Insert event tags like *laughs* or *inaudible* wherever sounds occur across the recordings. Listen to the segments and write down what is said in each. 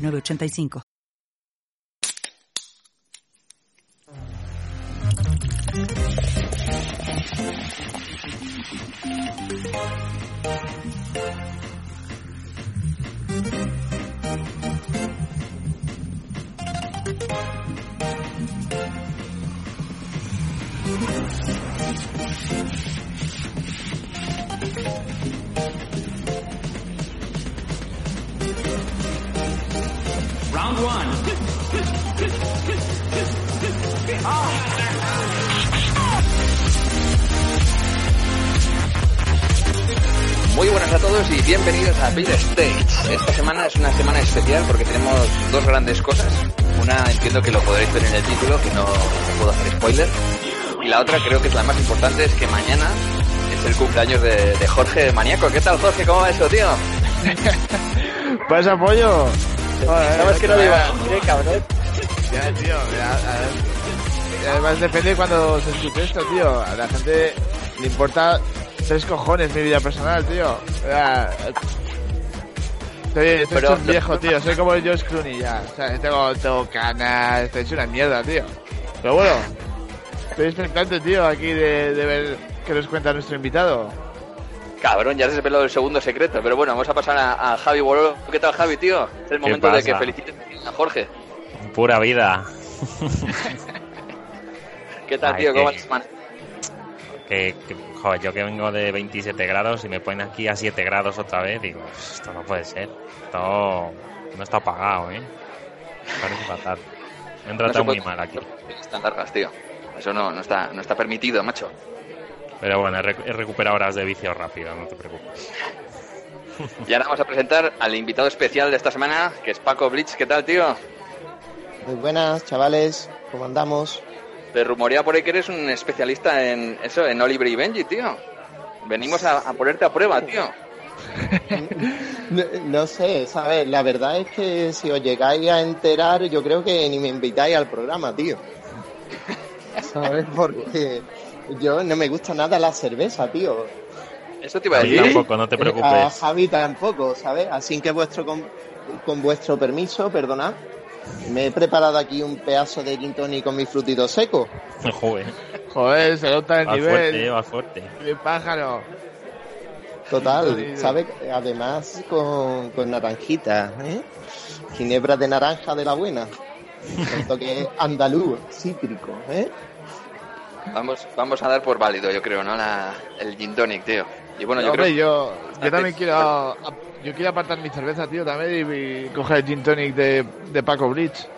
906985. Round one. Muy buenas a todos y bienvenidos a Bill Stage. Esta semana es una semana especial porque tenemos dos grandes cosas. Una entiendo que lo podréis ver en el título, que no puedo hacer spoiler. Y la otra creo que es la más importante, es que mañana es el cumpleaños de, de Jorge Maníaco. ¿Qué tal Jorge? ¿Cómo va eso, tío? *laughs* Pues apoyo. ¿Sabes que no lo iba a decir, cabrón? Ya, tío. ya, además depende cuando se escuche esto, tío. A la gente le importa tres cojones mi vida personal, tío. Ya, Estoy, estoy Pero- hecho un viejo, tío. Soy como George Clooney ya. O sea, tengo, tengo canas, estoy hecho una mierda, tío. Pero bueno, estoy expectante, tío, aquí de, de ver qué nos cuenta nuestro invitado. Cabrón, ya has desvelado el segundo secreto. Pero bueno, vamos a pasar a, a Javi Borolo. ¿Qué tal, Javi, tío? Es el momento de que felicites a Jorge. Pura vida. *laughs* ¿Qué tal, Ay, tío? ¿Cómo que- la? Que, que, joder, yo que vengo de 27 grados y me ponen aquí a 7 grados otra vez, digo, esto no puede ser. Esto no está pagado, ¿eh? Parece fatal. Me han tratado muy mal aquí. Están largas, tío. Eso no, no, está, no está permitido, macho. Pero bueno, he, rec- he recuperado horas de vicio rápido, no te preocupes. *laughs* Y ahora vamos a presentar al invitado especial de esta semana, que es Paco Blitz. ¿Qué tal, tío? Muy buenas, chavales. ¿Cómo andamos? Te rumorea por ahí que eres un especialista en eso, en Oliver y Benji, tío. Venimos a, a ponerte a prueba, tío. *laughs* No, no sé, ¿sabes? La verdad es que si os llegáis a enterar, yo creo que ni me invitáis al programa, tío. *laughs* ¿Sabes? Porque yo no me gusta nada la cerveza, tío. Eso te iba a A decir. tampoco, no te A preocupes. Javi tampoco, ¿sabes? Así que vuestro con, con vuestro permiso, perdonad, me he preparado aquí un pedazo de gin tonic con mi frutito seco. *laughs* Joder, Joder, se nota el va nivel. fuerte, va fuerte. Mi pájaro. Total. ¿sabes? Además con, con naranjita, ¿eh? Ginebra de naranja de la buena. Un toque andaluz, cítrico, ¿eh? Vamos, vamos a dar por válido, yo creo, ¿no? La- el gin tonic, tío. Y bueno, yo Hombre, creo... yo, yo también quiero, yo quiero apartar mi cerveza, tío, también y, y coger el gin tonic de, de Paco Blitz.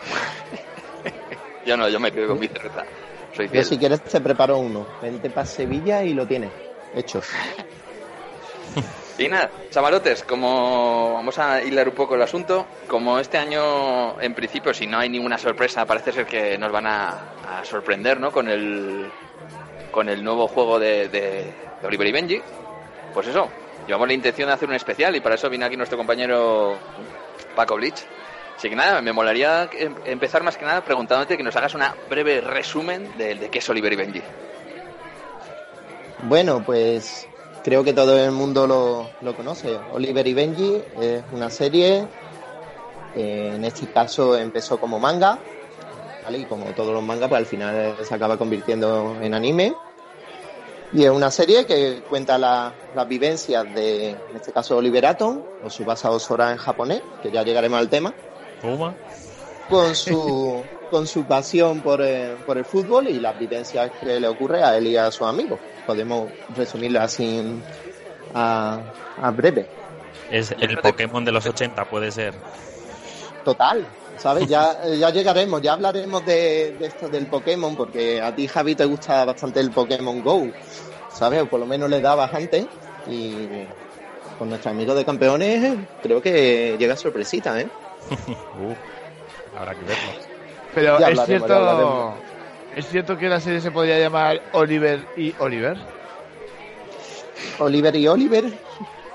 *laughs* Yo no, yo me quedo con mi cerveza. Soy Yo si quieres te preparo uno. Vente para Sevilla y lo tienes. Hecho. *laughs* Y nada, chavalotes, como vamos a hilar un poco el asunto, como este año, en principio, si no hay ninguna sorpresa, parece ser que nos van a, sorprender, ¿no? Con el, con el nuevo juego de, Oliver y Benji. Pues eso, llevamos la intención de hacer un especial y para eso viene aquí nuestro compañero Paco Blitz. Así que nada, me molaría em- empezar más que nada preguntándote que nos hagas una breve resumen de, de qué es Oliver y Benji. Bueno, pues creo que todo el mundo lo, lo conoce. Oliver y Benji es una serie. eh, en este caso empezó como manga. ¿vale? Y como todos los mangas, pues al final se acaba convirtiendo en anime. Y es una serie que cuenta la- las vivencias de, en este caso, Oliver Atom, o su basado Sora en japonés, que ya llegaremos al tema, Puma. con *laughs* su, con su pasión por, eh, por el fútbol y las vivencias que le ocurre a él y a sus amigos. Podemos resumirlo así a, a breve. Es el Pokémon de los 80, puede ser. Total, ¿sabes? Ya, ya llegaremos, ya hablaremos de, de esto del Pokémon, porque a ti, Javi, te gusta bastante el Pokémon Go, ¿sabes? O por lo menos le dabas antes. Y con nuestros amigos de campeones, creo que llega sorpresita, ¿eh? *laughs* Uh, habrá que verlo. Pero Ya es hablaremos, cierto. Es cierto que la serie se podría llamar Oliver y Oliver. Oliver y Oliver.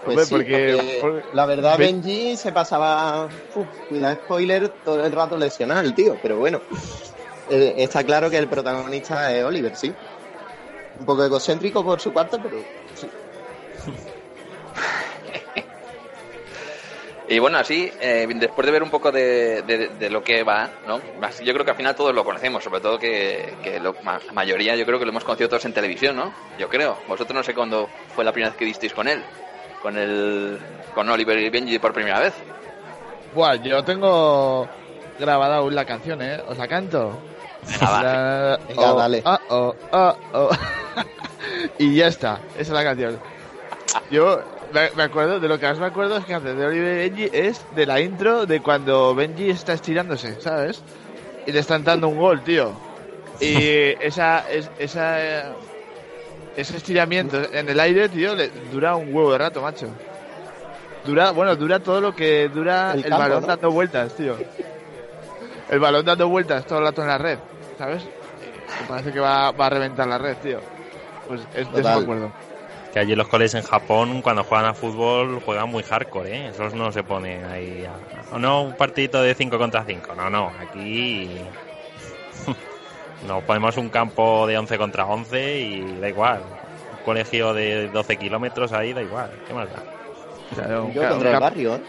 Pues Hombre, sí, porque- porque por- la verdad ve- Benji se pasaba, uf, cuidado spoiler, todo el rato lesionado el tío, pero bueno, eh, está claro que el protagonista es Oliver, sí. Un poco egocéntrico por su parte, pero sí. *laughs* Y bueno, así, eh, después de ver un poco de, de- de lo que va, ¿no? Yo creo que al final todos lo conocemos, sobre todo que, que lo- ma- la mayoría yo creo que lo hemos conocido todos en televisión, ¿no? Yo creo. Vosotros no sé cuándo fue la primera vez que visteis con él, con el, con Oliver y Benji por primera vez. Buah, yo tengo grabada aún la canción, ¿eh? Os la canto. Venga, oh, dale. ah, oh, ah, oh. *laughs* y ya está, esa es la canción. Yo me, me acuerdo, de lo que más me acuerdo es que antes de Oliver y Benji es de la intro de cuando Benji está estirándose, ¿sabes? Y le están dando un gol, tío. Y *laughs* esa, es- esa, ese estiramiento en el aire, tío, le dura un huevo de rato, macho. Dura, bueno, dura todo lo que dura El el, campo, balón ¿no? dando vueltas, tío. El balón dando vueltas todo el rato en la red, ¿sabes? Me parece que va, va a reventar la red, tío. Pues es, de eso me acuerdo. Que allí los coles en Japón, cuando juegan a fútbol, juegan muy hardcore, ¿eh? Esos no se ponen ahí a... o No, un partidito de 5 contra 5. No, no, aquí... *laughs* Nos ponemos un campo de 11 contra 11 y da igual. Un colegio de 12 kilómetros ahí da igual. ¿Qué más da? Claro, un, Yo ca- contra un el barrio, ¿eh?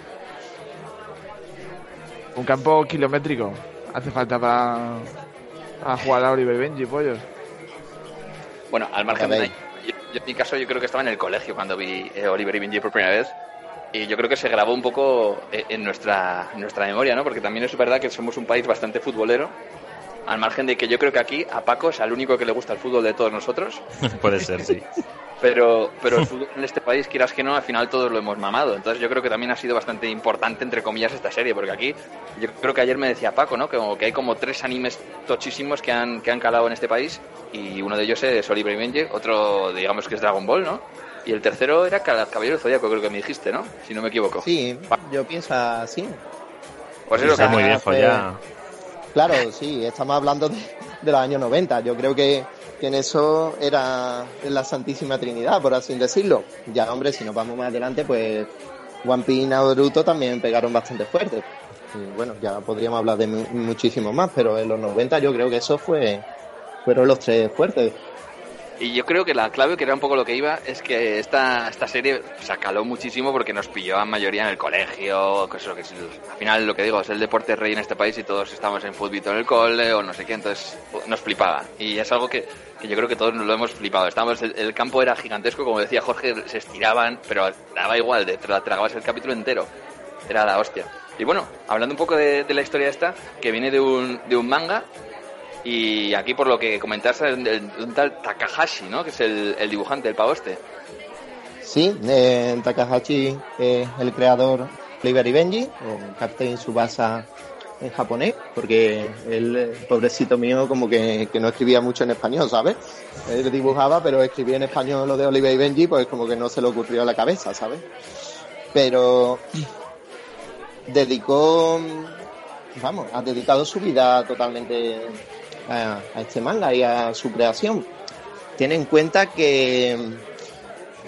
un campo kilométrico hace falta para, para jugar a Oliver y Benji, pollos. Bueno, al margen de veis. Yo, en mi caso yo creo que estaba en el colegio cuando vi eh, Oliver y Benji por primera vez y yo creo que se grabó un poco eh, en nuestra en nuestra memoria, ¿no? Porque también es verdad que somos un país bastante futbolero. Al margen de que yo creo que aquí a Paco es al único que le gusta el fútbol de todos nosotros, *laughs* Puede ser, sí. *laughs* pero *laughs* pero el fútbol en este país, quieras que no, al final todos lo hemos mamado. Entonces yo creo que también ha sido bastante importante, entre comillas, esta serie, porque aquí yo creo que ayer me decía Paco, ¿no? Que, como que hay como tres animes tochísimos que han, que han calado en este país y uno de ellos es Oliver y Benji, otro digamos que es Dragon Ball, ¿no? Y el tercero era Ca- Caballero Zodíaco, creo que me dijiste, ¿no? Si no me equivoco. Sí, yo pienso así. Pues eso, Está que- muy viejo hace- ya. Claro, sí, estamos hablando de, de los años 90. Yo creo que, que en eso era la Santísima Trinidad, por así decirlo. Ya, hombre, si nos vamos más adelante, pues One y Naruto también pegaron bastante fuerte. Y bueno, ya podríamos hablar de mu- muchísimo más, pero en los 90 yo creo que eso fue fueron los tres fuertes. Y yo creo que la clave, que era un poco lo que iba, es que esta, esta serie se acaló muchísimo porque nos pilló a mayoría en el colegio, que eso, que al final lo que digo, es el deporte rey en este país y todos estamos en fútbol en el cole o no sé qué, entonces nos flipaba. Y es algo que, yo creo que todos nos lo hemos flipado. Estábamos, el, campo era gigantesco, como decía Jorge, se estiraban, pero daba igual, te tra- tragabas el capítulo entero. Era la hostia. Y bueno, hablando un poco de, de la historia esta, que viene de un, de un manga, y aquí, por lo que comentaste, un tal Takahashi, ¿no? Que es el, dibujante, el pavo este. Sí, Takahashi es el creador Oliver y Benji, o Captain Subasa en japonés, porque el pobrecito mío como que, que no escribía mucho en español, ¿sabes? Él dibujaba, pero escribía en español lo de Oliver y Benji, pues como que no se le ocurrió a la cabeza, ¿sabes? Pero dedicó, vamos, ha dedicado su vida totalmente a, a este manga y a su creación. Tiene en cuenta que,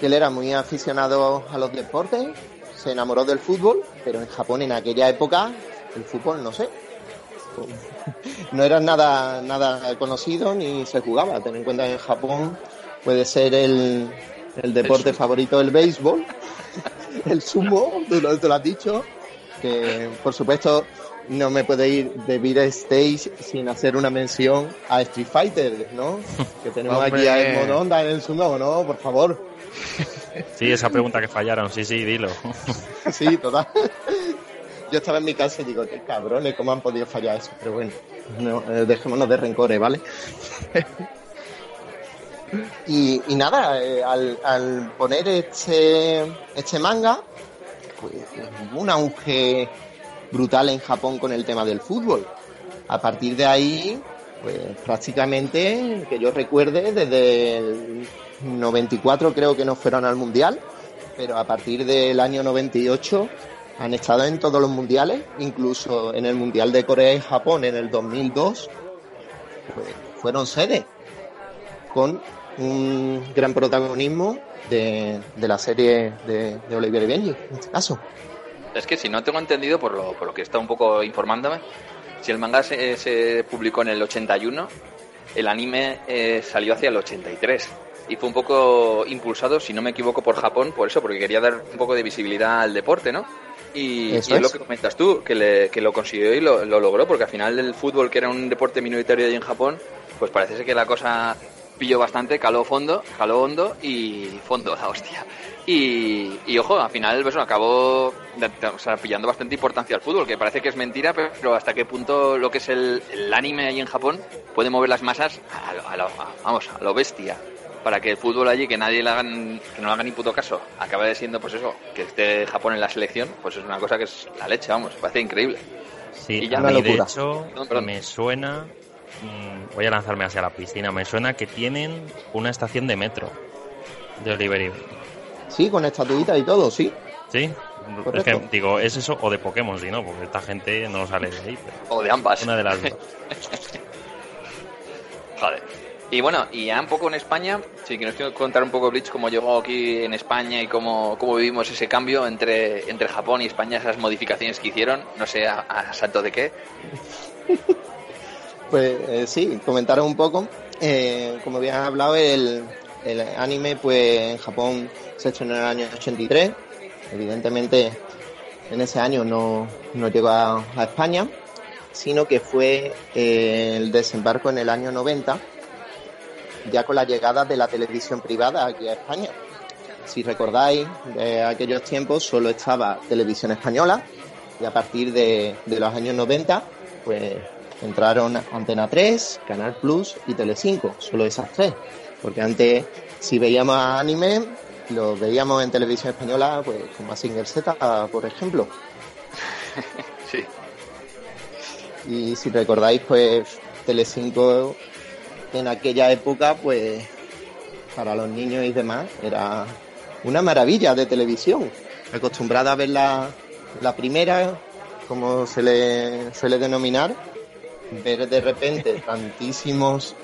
que él era muy aficionado a los deportes, se enamoró del fútbol, pero en Japón en aquella época el fútbol no sé. *laughs* No era nada, nada conocido ni se jugaba. Ten en cuenta que en Japón puede ser el, el deporte favorito el béisbol, *laughs* el sumo, tú lo, tú lo has dicho, que por supuesto no me puede ir de Beat Stage sin hacer una mención a Street Fighter, ¿no? *laughs* Que tenemos aquí a. Edmond en el sumo, ¿no? Por favor. Sí, esa pregunta que fallaron, sí, sí, dilo. *laughs* Sí, total. Yo estaba en mi casa y digo, qué cabrones, ¿cómo han podido fallar eso? Pero bueno, no, eh, dejémonos de rencores, ¿vale? *laughs* y, y nada, eh, al, al poner este, este manga, pues un auge brutal en Japón con el tema del fútbol. A partir de ahí, pues prácticamente, que yo recuerde, desde el 94 creo que no fueron al Mundial, pero a partir del año 98 han estado en todos los mundiales, incluso en el Mundial de Corea y Japón en el 2002, pues, fueron sede con un gran protagonismo de, de la serie de, de Oliver y Benji, en este caso. Es que si no tengo entendido, por lo, por lo que está un poco informándome, si el manga se, se publicó en el 81, el anime eh, salió hacia el 83. Y fue un poco impulsado, si no me equivoco, por Japón, por eso, porque quería dar un poco de visibilidad al deporte, ¿no? Y, es lo que comentas tú, que, le- que lo consiguió y lo, lo logró, porque al final el fútbol, que era un deporte minoritario allí en Japón, pues parece ser que la cosa pilló bastante, caló fondo, caló hondo y fondo, *laughs* la hostia. Y, y ojo, al final pues, acabó de- de- o sea, pillando bastante importancia al fútbol, que parece que es mentira, pero, pero hasta qué punto lo que es el, el anime allí en Japón puede mover las masas a, lo- a lo, a- vamos, a lo bestia. Para que el fútbol allí, que nadie le hagan, que no le haga ni puto caso, acabe siendo, pues eso, que esté Japón en la selección, pues es una cosa que es la leche, vamos, parece increíble. Sí, Y ya a una mí de locura. hecho perdón. me suena, mm, voy a lanzarme hacia la piscina, me suena que tienen una estación de metro de Oliver y Benji. Sí, con estatuitas y todo, sí. ¿Sí? Es que digo, es eso o de Pokémon, si no, porque esta gente no sale de ahí. pero O de ambas. una de las dos. *laughs* Joder. Y bueno, y ya un poco en España, sí que nos quiero contar un poco Bleach cómo llegó aquí en España y cómo, cómo vivimos ese cambio entre, entre Japón y España, esas modificaciones que hicieron, no sé a, a salto de qué. *laughs* Pues eh, sí, comentaros un poco. Eh, como bien has hablado, el, el anime pues en Japón se estrenó en el año 83. Evidentemente en ese año no, no llegó a, España, sino que fue eh, el desembarco en el año 90, ya con la llegada de la televisión privada aquí a España. Si recordáis, de aquellos tiempos solo estaba televisión española y a partir de, de los años 90, pues entraron Antena 3, Canal Plus y Telecinco, solo esas tres. Porque antes, si veíamos anime, lo veíamos en televisión española, pues como Singer Z, por ejemplo. *laughs* Sí. Y si recordáis, pues Telecinco en aquella época, pues para los niños y demás, era una maravilla de televisión. Acostumbrada a ver la, la primera, como se le suele denominar, ver de repente tantísimos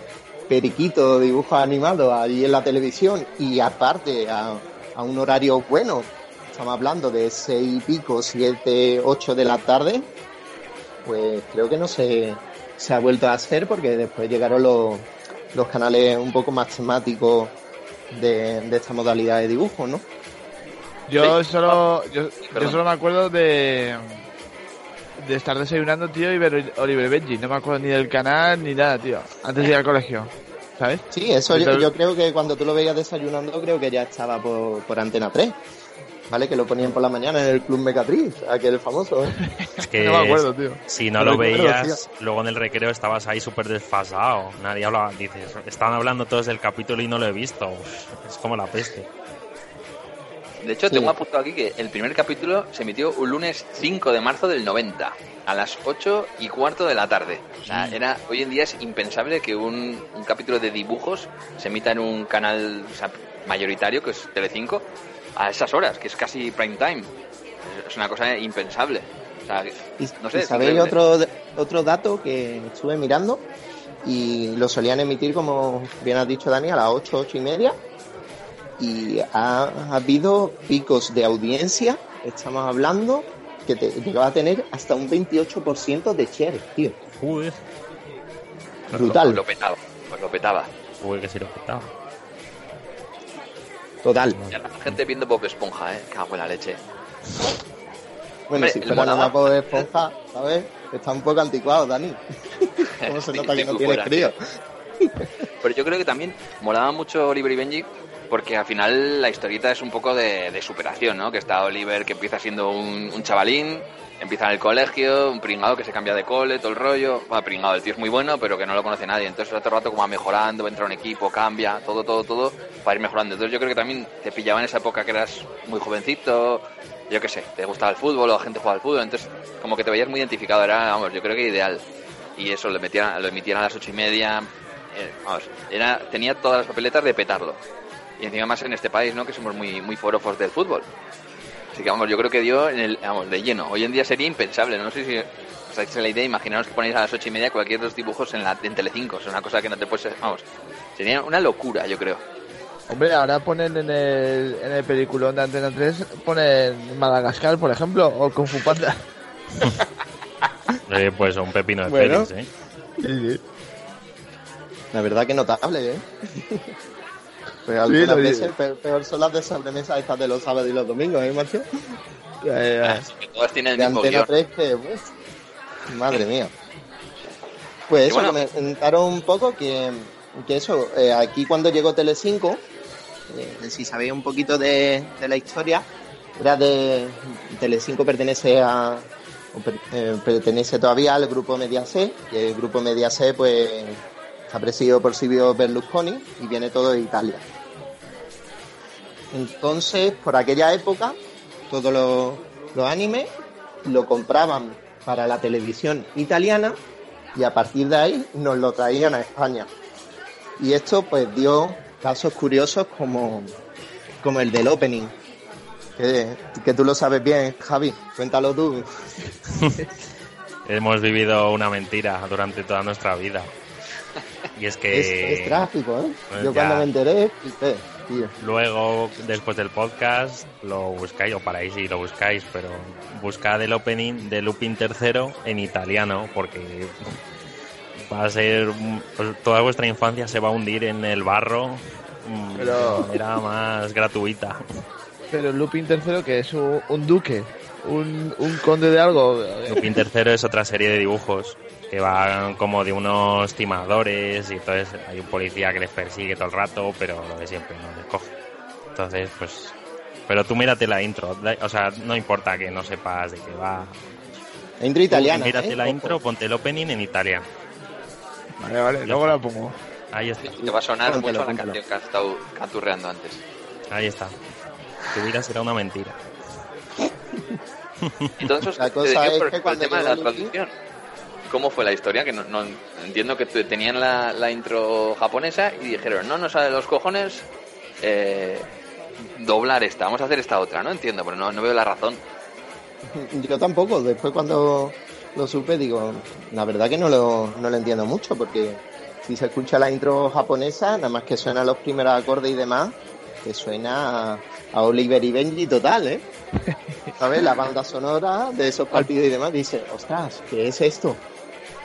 periquitos, dibujos animados allí en la televisión y aparte a, a un horario bueno, estamos hablando de seis y pico, siete, ocho de la tarde, pues creo que no se, se ha vuelto a hacer porque después llegaron los, los canales un poco más temáticos de, de esta modalidad de dibujo, ¿no? Yo Sí. solo yo, yo solo me acuerdo de de estar desayunando, tío, y ver Oliver Benji. No me acuerdo ni del canal ni nada, tío. Antes de ir al colegio, ¿sabes? Sí, eso yo, Entonces- yo creo que cuando tú lo veías desayunando, creo que ya estaba por, por Antena 3, ¿vale? Que lo ponían por la mañana en el Club Mecatriz, aquel famoso. ¿eh? *laughs* Es que No me acuerdo, tío. si no No lo recuerdo, veías, luego en el recreo estabas ahí súper desfasado. Nadie hablaba, dices, estaban hablando todos del capítulo y no lo he visto. Es como la peste. De hecho, Sí. tengo apuntado aquí que el primer capítulo se emitió un lunes 5 de marzo del 90, a las 8 y cuarto de la tarde. O sea, era, hoy en día es impensable que un, un capítulo de dibujos se emita en un canal o sea, mayoritario, que es Telecinco, a esas horas, que es casi prime time. Es una cosa impensable. O sea, no sé, sabéis otro, otro dato que estuve mirando y lo solían emitir, como bien has dicho Dani, a las 8, 8 y media. Y ha, ha habido picos de audiencia, estamos hablando, que te llegaba a tener hasta un 28% de share, tío. Joder, Brutal, Pues lo petaba, pues lo petaba. joder, que sí lo quitaba. total. Y a la gente viendo Bob Esponja, eh. Cago en la leche. Bueno, Hombre, si fuera molaba. una Bob Esponja, ¿sabes? Está un poco anticuado, Dani. *laughs* ¿Cómo se nota que no tienes crío? Pero yo creo que también molaba mucho Oliver y Benji porque al final la historieta es un poco de, de superación, ¿no? Que está Oliver que empieza siendo un, chavalín, empieza en el colegio, un pringado que se cambia de cole, todo el rollo. Bueno, pringado, el tío es muy bueno, pero que no lo conoce nadie. Entonces otro rato como va mejorando, entra un equipo, cambia, todo, todo, todo, para ir mejorando. Entonces yo creo que también te pillaba en esa época que eras muy jovencito, yo qué sé, te gustaba el fútbol la gente jugaba al fútbol, entonces como que te veías muy identificado, era, vamos, yo creo que ideal. Y eso lo emitían, lo emitían a las ocho y media, eh, vamos, era, tenía todas las papeletas de petarlo. Y encima más en este país, ¿no? Que somos muy, muy forofos del fútbol. Así que vamos, yo creo que dio en el, vamos, de lleno. Hoy en día sería impensable, no sé si os hacéis la idea, imaginaros que ponéis a las ocho y media cualquier dos dibujos en la en Telecinco, es una cosa que no te puedes, vamos, sería una locura, yo creo. Hombre, ahora ponen en el, en el peliculón de Antena 3, ponen Madagascar, por ejemplo, o Kung Fu Panda. *laughs* Eh, pues un pepino de Bueno. pelis, ¿eh? Sí, sí. La verdad que notable, ¿eh? *laughs* Pero Sí, algunas veces peor son las de sobremesa estas de los sábados y los domingos, ¿eh, Marcio? Ya, ya, ya. Así que todas tienen el De mismo Antena guion. 3 que... uf, madre mía. Pues Y eso, bueno. comentaron un poco que, que eso, eh, aquí cuando llegó Telecinco, eh, si sabéis un poquito de, de la historia, era de... Telecinco pertenece a... eh, pertenece todavía al grupo Mediaset, y el grupo Mediaset pues está presidido por Silvio Berlusconi y viene todo de Italia. Entonces, por aquella época, todos los, los animes lo compraban para la televisión italiana y a partir de ahí nos lo traían a España. Y esto pues dio casos curiosos como, como el del opening. Que, que tú lo sabes bien, Javi. Cuéntalo tú. *laughs* Hemos vivido una mentira durante toda nuestra vida. Y es que Es, es trágico, ¿eh? pues Yo ya. cuando me enteré, flipé, tío. luego, después del podcast, lo buscáis, o paráis y lo buscáis, pero buscad el opening de Lupin tercero en italiano, porque va a ser, pues, toda vuestra infancia se va a hundir en el barro mm, Pero- de manera más gratuita. Pero Lupin tercero, que es un, un duque, un, un conde de algo. Lupin tercero es otra serie de dibujos que van como de unos timadores y entonces hay un policía que les persigue todo el rato, pero lo de siempre no les coge. Entonces, pues... Pero tú mírate la intro, o sea, no importa que no sepas de qué va. La intro italiana. Tú mírate ¿eh? la Ojo. intro, ponte el opening en italiano. Vale, vale, luego la pongo. Ahí está, Te va a sonar Póntelo, mucho la póntelo. canción que has estado canturreando antes. ahí está. Tu vida será una mentira. Entonces, La te cosa decía es que el cuando tema de la traducción. ¿Cómo fue la historia? Que no, no- entiendo que te- tenían la, la intro japonesa y dijeron, no nos sale los cojones eh, doblar esta, vamos a hacer esta otra, ¿no? Entiendo, pero no, no veo la razón. *laughs* Yo tampoco. Después cuando lo supe, digo, la verdad que no lo, no lo entiendo mucho, porque si se escucha la intro japonesa, nada más que suenan los primeros acordes y demás, que suena a, a Oliver y Benji total, ¿eh? *laughs* ¿Sabes? La banda sonora de esos partidos y demás dice, ostras, ¿qué es esto?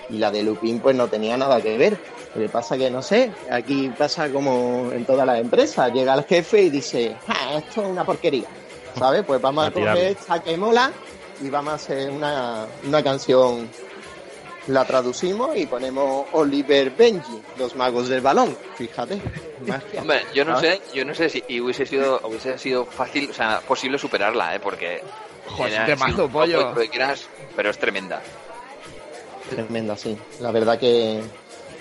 Y la de Lupin pues no tenía nada que ver. Lo que pasa que no sé, aquí pasa como en todas las empresas, llega el jefe y dice, ah, esto es una porquería. ¿Sabes? Pues vamos *laughs* a A coger esta que mola y vamos a hacer una, una canción. La traducimos y ponemos Oliver Benji, los magos del balón. Fíjate. Hombre, yo no Ah. sé, yo no sé si y hubiese sido hubiese sido fácil, o sea, posible superarla, ¿eh? Porque Joder, un poco pollo. pero es tremenda. Tremenda, sí. La verdad que,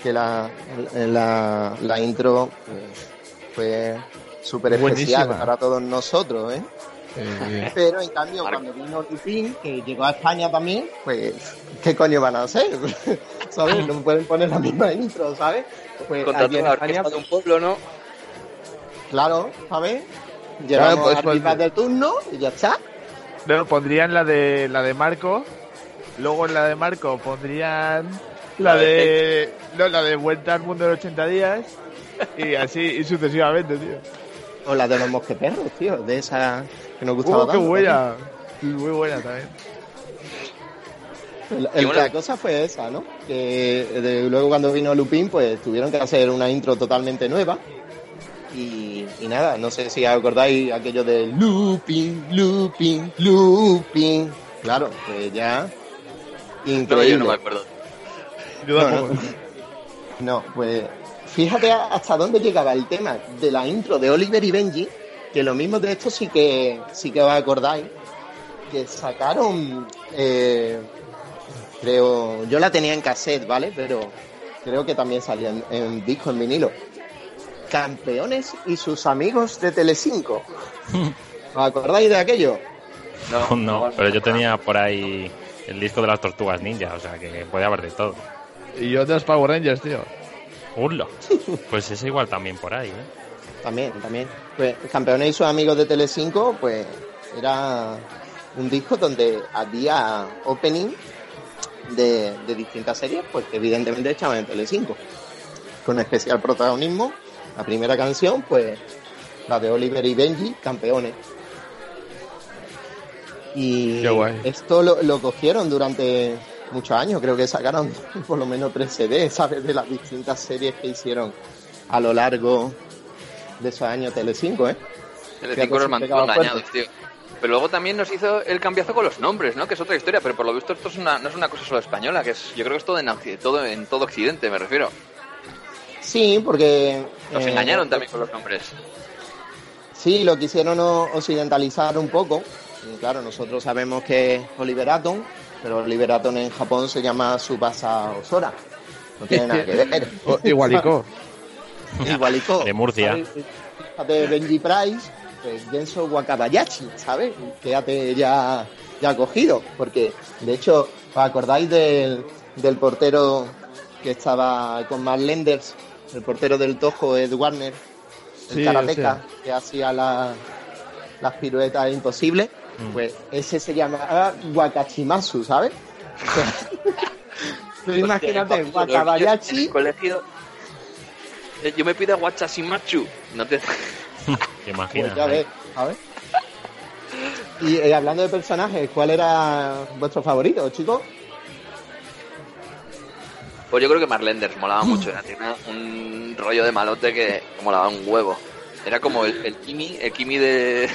que la, la, la intro pues, fue súper especial para todos nosotros, ¿eh? Eh, *laughs* Pero en cambio, Marco. cuando vino Lupin, que llegó a España también, pues, ¿qué coño van a hacer? *laughs* ¿Sabes? No pueden poner la misma intro, ¿sabes? Pues Contrató aquí en España, de un pueblo, ¿no? claro, ¿sabes? Llevamos pues, a pues, arriba de turno y ya está. no, pondrían la de la de Marco, luego en la de Marco pondrían la de no, la de Vuelta al Mundo en 80 días y así y sucesivamente, tío. O la de los mosqueperros, tío, de esa que nos gustaba Uh, qué tanto, buena. Muy buena también. El- el- bueno- la cosa fue esa, ¿no? Que de- luego cuando vino Lupin, pues tuvieron que hacer una intro totalmente nueva. Y, y nada, no sé si acordáis aquello de Lupin, Lupin, Lupin. Claro, pues ya. No, Increíble. yo no me acuerdo. Yo No. No, pues fíjate hasta dónde llegaba el tema de la intro de Oliver y Benji, que lo mismo de esto sí que sí que os acordáis, que sacaron, eh, creo, yo la tenía en cassette, ¿vale? Pero creo que también salía en, en disco, en vinilo. Campeones y sus amigos de Telecinco. *laughs* ¿Os acordáis de aquello? No, *laughs* pero yo tenía por ahí el disco de las tortugas ninja, o sea que puede haber de todo. Y yo de los Power Rangers, tío. Urlo. *laughs* Pues es igual también por ahí, ¿eh? También, también. Pues Campeones y sus amigos de Telecinco, pues Era un disco donde había opening de, de distintas series, pues que evidentemente echaban en Telecinco. Con especial protagonismo, la primera canción, pues la de Oliver y Benji, campeones. Y Qué guay. esto lo, lo cogieron durante muchos años, creo que sacaron *laughs* por lo menos tres CDs, ¿sabes? De las distintas series que hicieron a lo largo de esos años Telecinco, ¿eh? 5 nos mantuvo engañados, tío. Pero luego también nos hizo el cambiazo con los nombres, ¿no? Que es otra historia, pero por lo visto esto es una, no es una cosa solo española, que es, yo creo que es todo en, todo, en todo Occidente, me refiero. Sí, porque... Nos eh, engañaron también con los nombres. Sí, lo quisieron occidentalizar un poco. Claro, nosotros sabemos que es Oliver Atom, pero Oliver Atom en Japón se llama Subasa Osora. No tiene nada que ver. *laughs* O- Igualico. *laughs* Igualico. De Murcia. Fíjate, Benji Price, pues Genso Wakabayashi, ¿sabes? Quédate ya, ya cogido. Porque, de hecho, ¿os acordáis del, del portero que estaba con Mark Lenders? El portero del Tojo, Ed Warner, el Sí, karateca, o sea. que hacía la- las piruetas imposibles. Mm. Pues ese se llama Wakachimasu, ¿sabes? *laughs* Imagínate, el colegio, eh, yo me pido Wachasimachu. No te... *laughs* ¿Te imaginas? Pues ya ves, ¿sabes? Y eh, hablando de personajes, ¿cuál era vuestro favorito, chicos? Pues yo creo que Marlenders molaba mucho. Era, tenía un rollo de malote que molaba un huevo. Era como el, el Kimi, el Kimi de,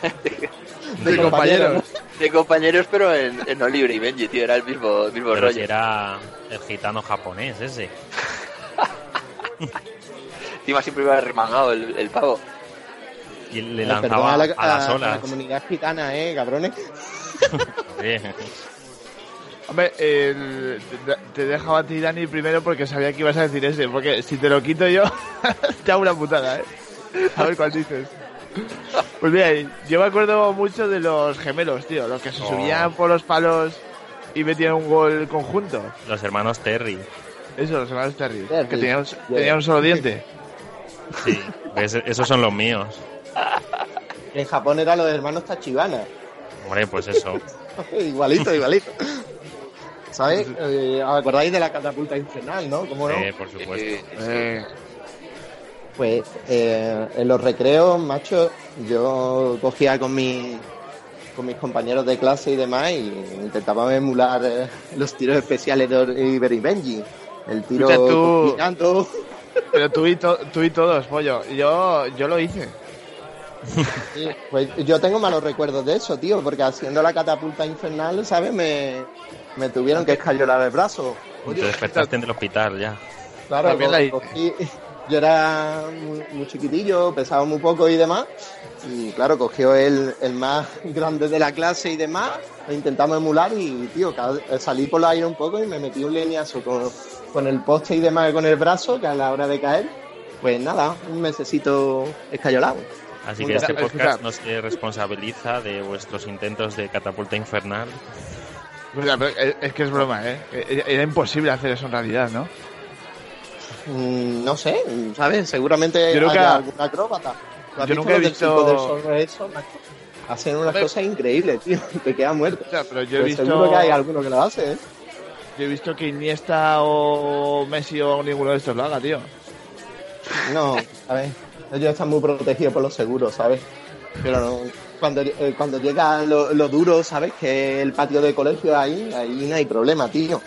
*laughs* De compañeros. de compañeros, pero en, en Oliver y Benji, tío. Era el mismo, el mismo Pero rollo. si era el gitano japonés ese. *laughs* Encima siempre iba remangado el, el pavo. Y le lanzaba a, las a olas. la comunidad gitana, ¿eh, cabrones? Bien. *laughs* Hombre, el- te, te dejaba a ti, Dani, primero porque sabía que ibas a decir ese. Porque si te lo quito yo, *laughs* te hago una putada, ¿eh? A ver cuál dices. *laughs* Pues mira, yo me acuerdo mucho de los gemelos, tío. Los que se Oh. subían por los palos y metían un gol conjunto. Los hermanos Terry. Eso, los hermanos Terry. Terry. Que tenían, tenían un solo diente. Sí, esos son los míos. *laughs* En Japón eran los hermanos Tachibana. Hombre, pues eso. *laughs* igualito, igualito. ¿Sabes? Eh, ¿os ¿Acordáis de la catapulta infernal, no? ¿Cómo no? Eh, por supuesto. Eh, Eh, Pues eh, en los recreos, macho, yo cogía con mi con mis compañeros de clase y demás y intentábamos emular eh, los tiros especiales de Oliver y Benji. El tiro tú- combinando. pero tú y, to- tú y todos, pollo. Yo, yo lo hice. Sí, pues yo tengo malos recuerdos de eso, tío, porque haciendo la catapulta infernal, ¿sabes? Me, me tuvieron que escayolar el brazo. Te despertaste en el hospital ya. Claro, También la hice. cogí- yo era muy, muy chiquitillo, pesaba muy poco y demás. Y claro, cogió el, el más grande de la clase y demás. Lo intentamos emular y, tío, cada- salí por el aire un poco y me metí un leñazo con, con el poste y demás con el brazo, que a la hora de caer, pues nada, un mesecito escayolado. Así que este podcast no se responsabiliza de vuestros intentos de catapulta infernal. Pero es, es que es broma, ¿eh? Era imposible hacer eso en realidad, ¿no? Mm, no sé, ¿sabes? Seguramente Yo nunca- haya algún acróbata. ¿Tú has yo visto nunca he visto- del Sol? Hacen unas cosas increíbles, tío. *laughs* Te quedas muerto. O sea, pero yo he Pues visto... Seguro que hay alguno que lo hace, ¿eh? Yo he visto que Iniesta o Messi o ninguno de estos lo haga, tío. No, ¿sabes? Ellos están muy protegidos por los seguros, ¿sabes? Pero no, cuando, eh, cuando llega lo, lo duro, ¿sabes? Que el patio de colegio ahí, ahí no hay problema, tío.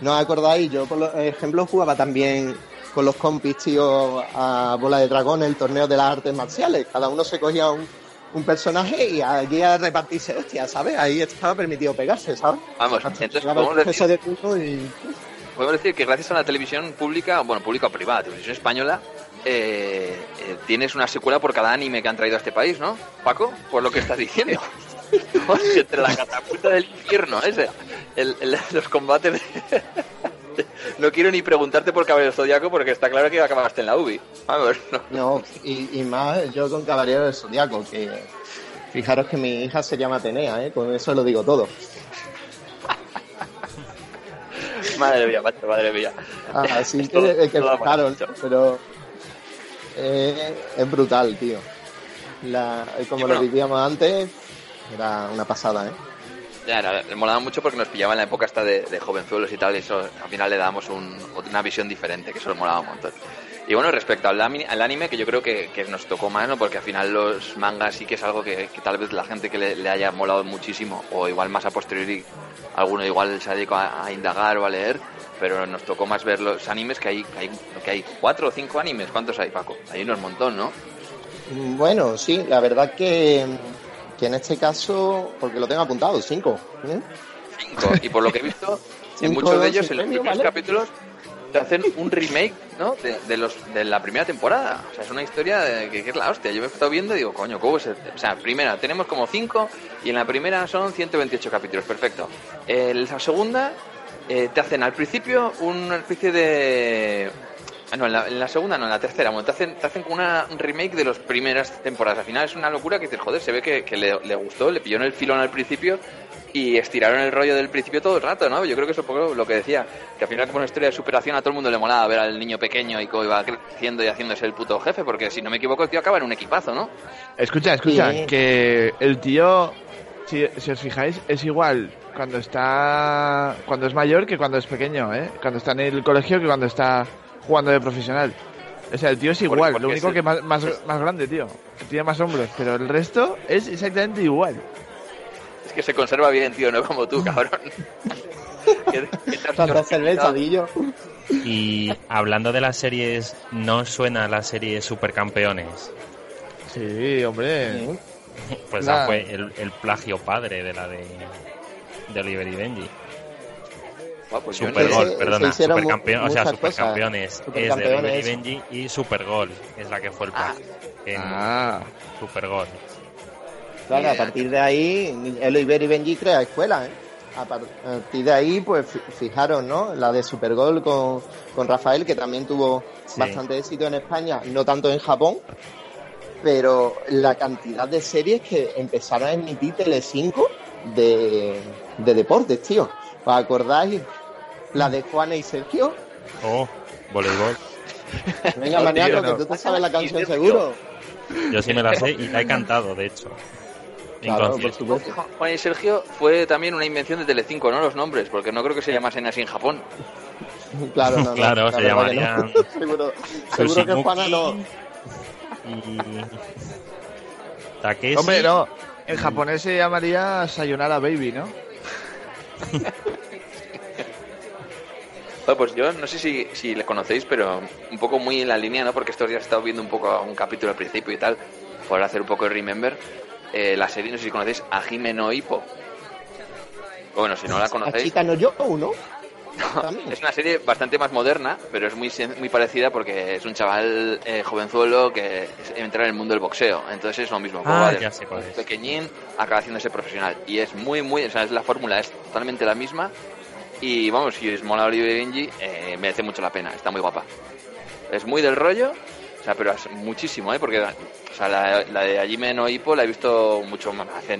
¿No os acordáis? Yo, por lo- ejemplo, jugaba también con los compis, tío, a bola de dragón, el torneo de las artes marciales. Cada uno se cogía un, un personaje y allí a repartirse hostia, ¿sabes? Ahí estaba permitido pegarse, ¿sabes? Vamos, entonces podemos decir, de turno y... podemos decir que gracias a la televisión pública, bueno, pública o privada, televisión española, eh, eh, tienes una secuela por cada anime que han traído a este país, ¿no? Paco, por lo que estás diciendo. *laughs* Joder, Entre la catapulta del infierno, ese, el- el- los combates de... No quiero ni preguntarte por Caballero Zodiaco porque está claro que acabaste en la UBI. Vamos, no. No, y, y más yo con Caballero del Zodiaco, que fijaros que mi hija se llama Atenea, ¿eh? con eso lo digo todo. *laughs* Madre mía, macho, madre mía. Así Esto- que, que fijaros, mucho. pero eh, es brutal, tío. La, como lo bueno. vivíamos antes, Era una pasada, ¿eh? Ya, le molaba mucho porque nos pillaba en la época esta de, de jovenzuelos y tal, y eso al final le dábamos un- una visión diferente, que eso le molaba un montón. Y bueno, respecto al, al anime, que yo creo que, que nos tocó más, ¿no? Porque al final los mangas sí que es algo que, que tal vez la gente que le, le haya molado muchísimo, o igual más a posteriori, alguno igual se ha dedicado a, a indagar o a leer, pero nos tocó más ver los animes, que hay, que hay, que hay cuatro o cinco animes. ¿Cuántos hay, Paco? Hay unos montón, ¿no? Bueno, sí, la verdad que, que en este caso, porque lo tengo apuntado, cinco. ¿eh? Cinco. Y por lo que he visto, en Cinco muchos de ellos, en los primeros ¿vale? capítulos, te hacen un remake, ¿no? De, de los, de la primera temporada. O sea, es una historia de- que, que es la hostia. Yo me he estado viendo y digo, coño, ¿cómo es? el- O sea, primera, tenemos como cinco y en la primera son 128 capítulos. Perfecto. En la segunda, eh, te hacen al principio una especie de... Ah, no, en la, en la segunda no, en la tercera. Bueno, te hacen, te hacen como una, un remake de las primeras temporadas. Al final es una locura que dices, joder, se ve que, que le, le gustó, le pilló en el filón al principio y estiraron el rollo del principio todo el rato, ¿no? Yo creo que eso es un poco lo que decía, que al final como una historia de superación a todo el mundo le molaba ver al niño pequeño y cómo iba creciendo y haciéndose el puto jefe, porque si no me equivoco el tío acaba en un equipazo, ¿no? Escucha, escucha, Sí. que el tío, si, si os fijáis, es igual cuando está, cuando es mayor que cuando es pequeño, ¿eh? Cuando está en el colegio que cuando está jugando de profesional. O sea, el tío es igual, porque lo único es el- que más, más, más grande, tío. Tiene más hombros, pero el resto es exactamente igual. Es que se conserva bien, tío, no como tú, cabrón. *laughs* Te has- Tanta cerveza, Dillo. Y hablando de las series, ¿no suena la serie Supercampeones? Sí, hombre. Sí. Pues esa fue el, el plagio padre de la de, de Oliver y Benji. Buah, pues Supergol, se- se perdona, mu- supercampeón, o sea, supercampeones es de Benji y Supergol es la que fue el plagio. En Ah, Supergol. Claro, a partir de ahí, Oliver y Benji crea escuela, ¿eh? A par- a partir de ahí, pues fi- fijaros, ¿no? La de Supergol con, con Rafael, que también tuvo Sí. bastante éxito en España, no tanto en Japón, pero la cantidad de series que empezaron a emitir Telecinco de, de deportes, tío. ¿Os acordáis? La de Juana y Sergio. Oh, voleibol. Venga, No, Maniaco, tío, no. que tú te sabes la canción seguro. Yo sí me la sé y la he *laughs* cantado, de hecho. Claro, por. Juan y Sergio fue también una invención de Telecinco, ¿no? Los nombres, porque no creo que se llamasen así en Japón. Claro, no, no, Claro, la se no. llamarían *laughs* seguro, seguro que Juana no. y Takeshi. hombre, no. En japonés se llamaría Sayonara Baby, ¿no? *laughs* Bueno, pues yo no sé si, si le conocéis, pero un poco muy en la línea, ¿no? Porque estos días he estado viendo un poco un capítulo al principio y tal, por hacer un poco de remember. Eh, la serie, no sé si conocéis, a no Hippo. Bueno, si no la La conocéis, chica no yo, ¿no? *laughs* También. es una serie bastante más moderna, pero es muy, muy parecida porque es un chaval eh, jovenzuelo que entra en el mundo del boxeo. Entonces es lo mismo. Ah, ya sé cuál es. pequeñín acaba haciéndose profesional. Y es muy, muy, o sea, es la fórmula es totalmente la misma. Y vamos, si os mola Oliver Benji, eh, merece mucho la pena, está muy guapa. Es muy del rollo, o sea, pero es muchísimo, ¿eh? Porque la, la de Hajime no Hippo la he visto mucho hace,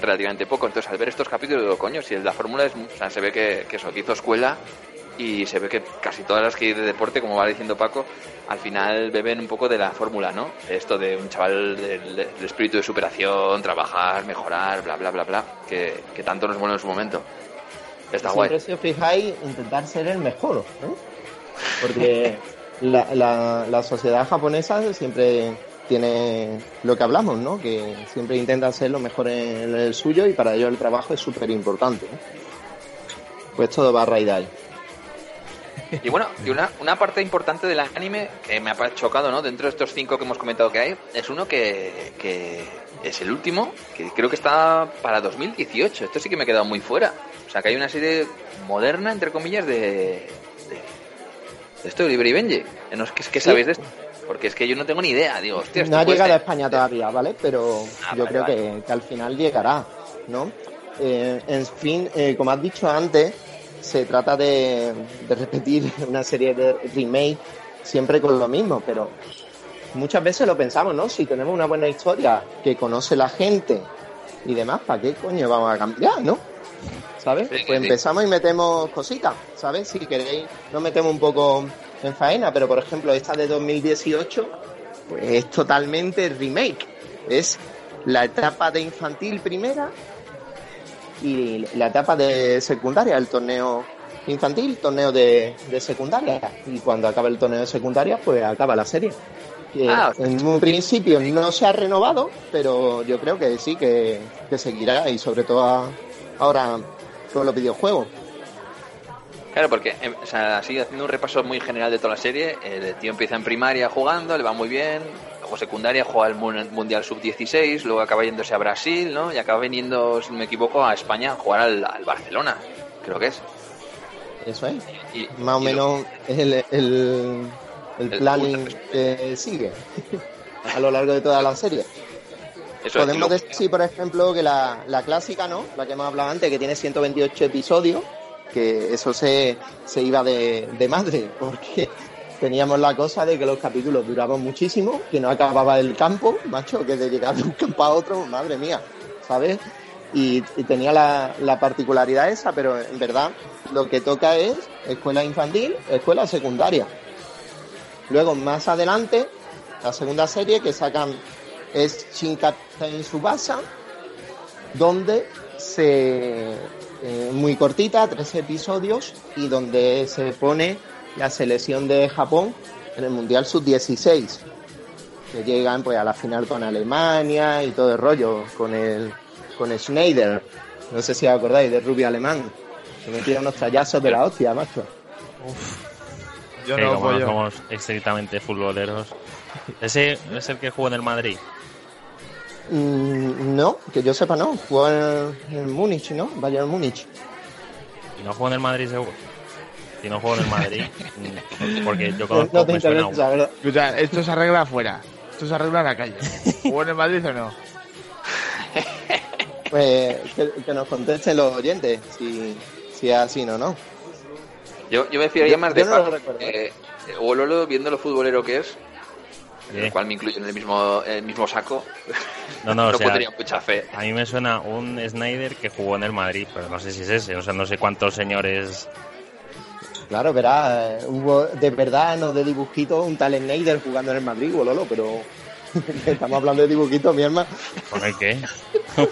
relativamente poco. Entonces, al ver estos capítulos, coño, si la fórmula es. O sea, se ve que, que eso, hizo escuela y se ve que casi todas las que hay de deporte, como va diciendo Paco, al final beben un poco de la fórmula, ¿no? Esto de un chaval del, del espíritu de superación, trabajar, mejorar, bla, bla, bla, bla, que, que tanto nos mola en su momento. Está guay. Siempre, si os fijáis, intentar ser el mejor, ¿eh? Porque *laughs* la, la, la sociedad japonesa siempre tiene lo que hablamos, ¿no? Que siempre intenta ser lo mejor en el suyo y para ello el trabajo es súper importante. ¿eh? Pues todo va a ahí. *laughs* Y bueno, y una, una parte importante del anime que me ha chocado, ¿no? Dentro de estos cinco que hemos comentado que hay, es uno que, que es el último, que creo que está para 2018. Esto sí que me he quedado muy fuera. O sea, que hay una serie moderna, entre comillas, de, de, de esto de Oliver y Benji. Eh, No, ¿qué, qué sabéis de esto? Porque es que yo no tengo ni idea. Digo, hostia, esto No ha llegado a ser- España todavía, ¿vale? Pero Ah, yo vale, creo vale. Que, que al final llegará, ¿no? Eh, en fin, eh, como has dicho antes, se trata de, de repetir *laughs* una serie de remake siempre con lo mismo, pero muchas veces lo pensamos, ¿no? Si tenemos una buena historia que conoce la gente y demás, ¿para qué coño vamos a cambiar, no? ¿Sabes? Pues empezamos y metemos cositas, ¿sabes? Si queréis, nos metemos un poco en faena, pero por ejemplo, esta de 2018, pues es totalmente remake. Es la etapa de infantil primera y la etapa de secundaria, el torneo infantil, torneo de, de secundaria. Y cuando acaba el torneo de secundaria, pues acaba la serie. Que Ah, en un principio no se ha renovado, pero yo creo que sí, que, que seguirá y sobre todo a- ahora con los videojuegos. Claro, porque em, o sea, así haciendo un repaso muy general de toda la serie, el tío empieza en primaria jugando, le va muy bien, luego secundaria juega el Mun- Mundial Sub-16, luego acaba yéndose a Brasil, ¿no? Y acaba viniendo, si no me equivoco, a España a jugar al, al Barcelona, creo que es. Eso es. Y, Más o menos es el, el, el El planning ultra- que sigue *laughs* a lo largo de toda la serie. Eso Podemos decir, por ejemplo, que la, la clásica, ¿no? La que hemos hablado antes, que tiene 128 episodios, que eso se, se iba de, de madre, *laughs* porque teníamos la cosa de que los capítulos duraban muchísimo, que no acababa el campo, macho, que de llegar de un campo a otro, madre mía, ¿sabes? Y, y tenía la, la particularidad esa, pero en verdad lo que toca es escuela infantil, escuela secundaria. Luego, más adelante, la segunda serie que sacan es Shinkaten Subasa, donde se eh, muy cortita, tres episodios, y donde se pone la selección de Japón en el Mundial Sub-16, que llegan pues a la final con Alemania y todo el rollo, con el con Schneider, no sé si os acordáis, de rubio alemán, que metía unos tallazos de la hostia, macho. Yo que no como no apoyo. somos estrictamente futboleros. *laughs* Ese es el que jugó en el Madrid. Mm, no, que yo sepa no, jugó en, en Múnich, ¿no? Bayern Múnich. Y no jugó en el Madrid seguro. Si no jugó en el Madrid, mm, porque yo No, conozco, no te me suena interesa, ¿verdad? Escucha, esto se arregla afuera. Esto se arregla en la calle. ¿Jugó en el Madrid o no? *laughs* Pues que, que nos contesten los oyentes si, si es así o no. Yo, yo me fiaría más yo de no lo Paco, recuerdo. eh, Wololo, viendo lo futbolero que es, Sí. el cual me incluyo en el mismo, en el mismo saco, No, no, *laughs* o sea, pondría mucha fe. a mí me suena un Snyder que jugó en el Madrid, pero no sé si es ese. O sea, no sé cuántos señores. Claro, verás, eh, hubo de verdad, no de dibujitos, un tal Schneider jugando en el Madrid, Lolo, pero *laughs* estamos hablando de dibujitos, mi hermano. ¿Con el qué? *laughs*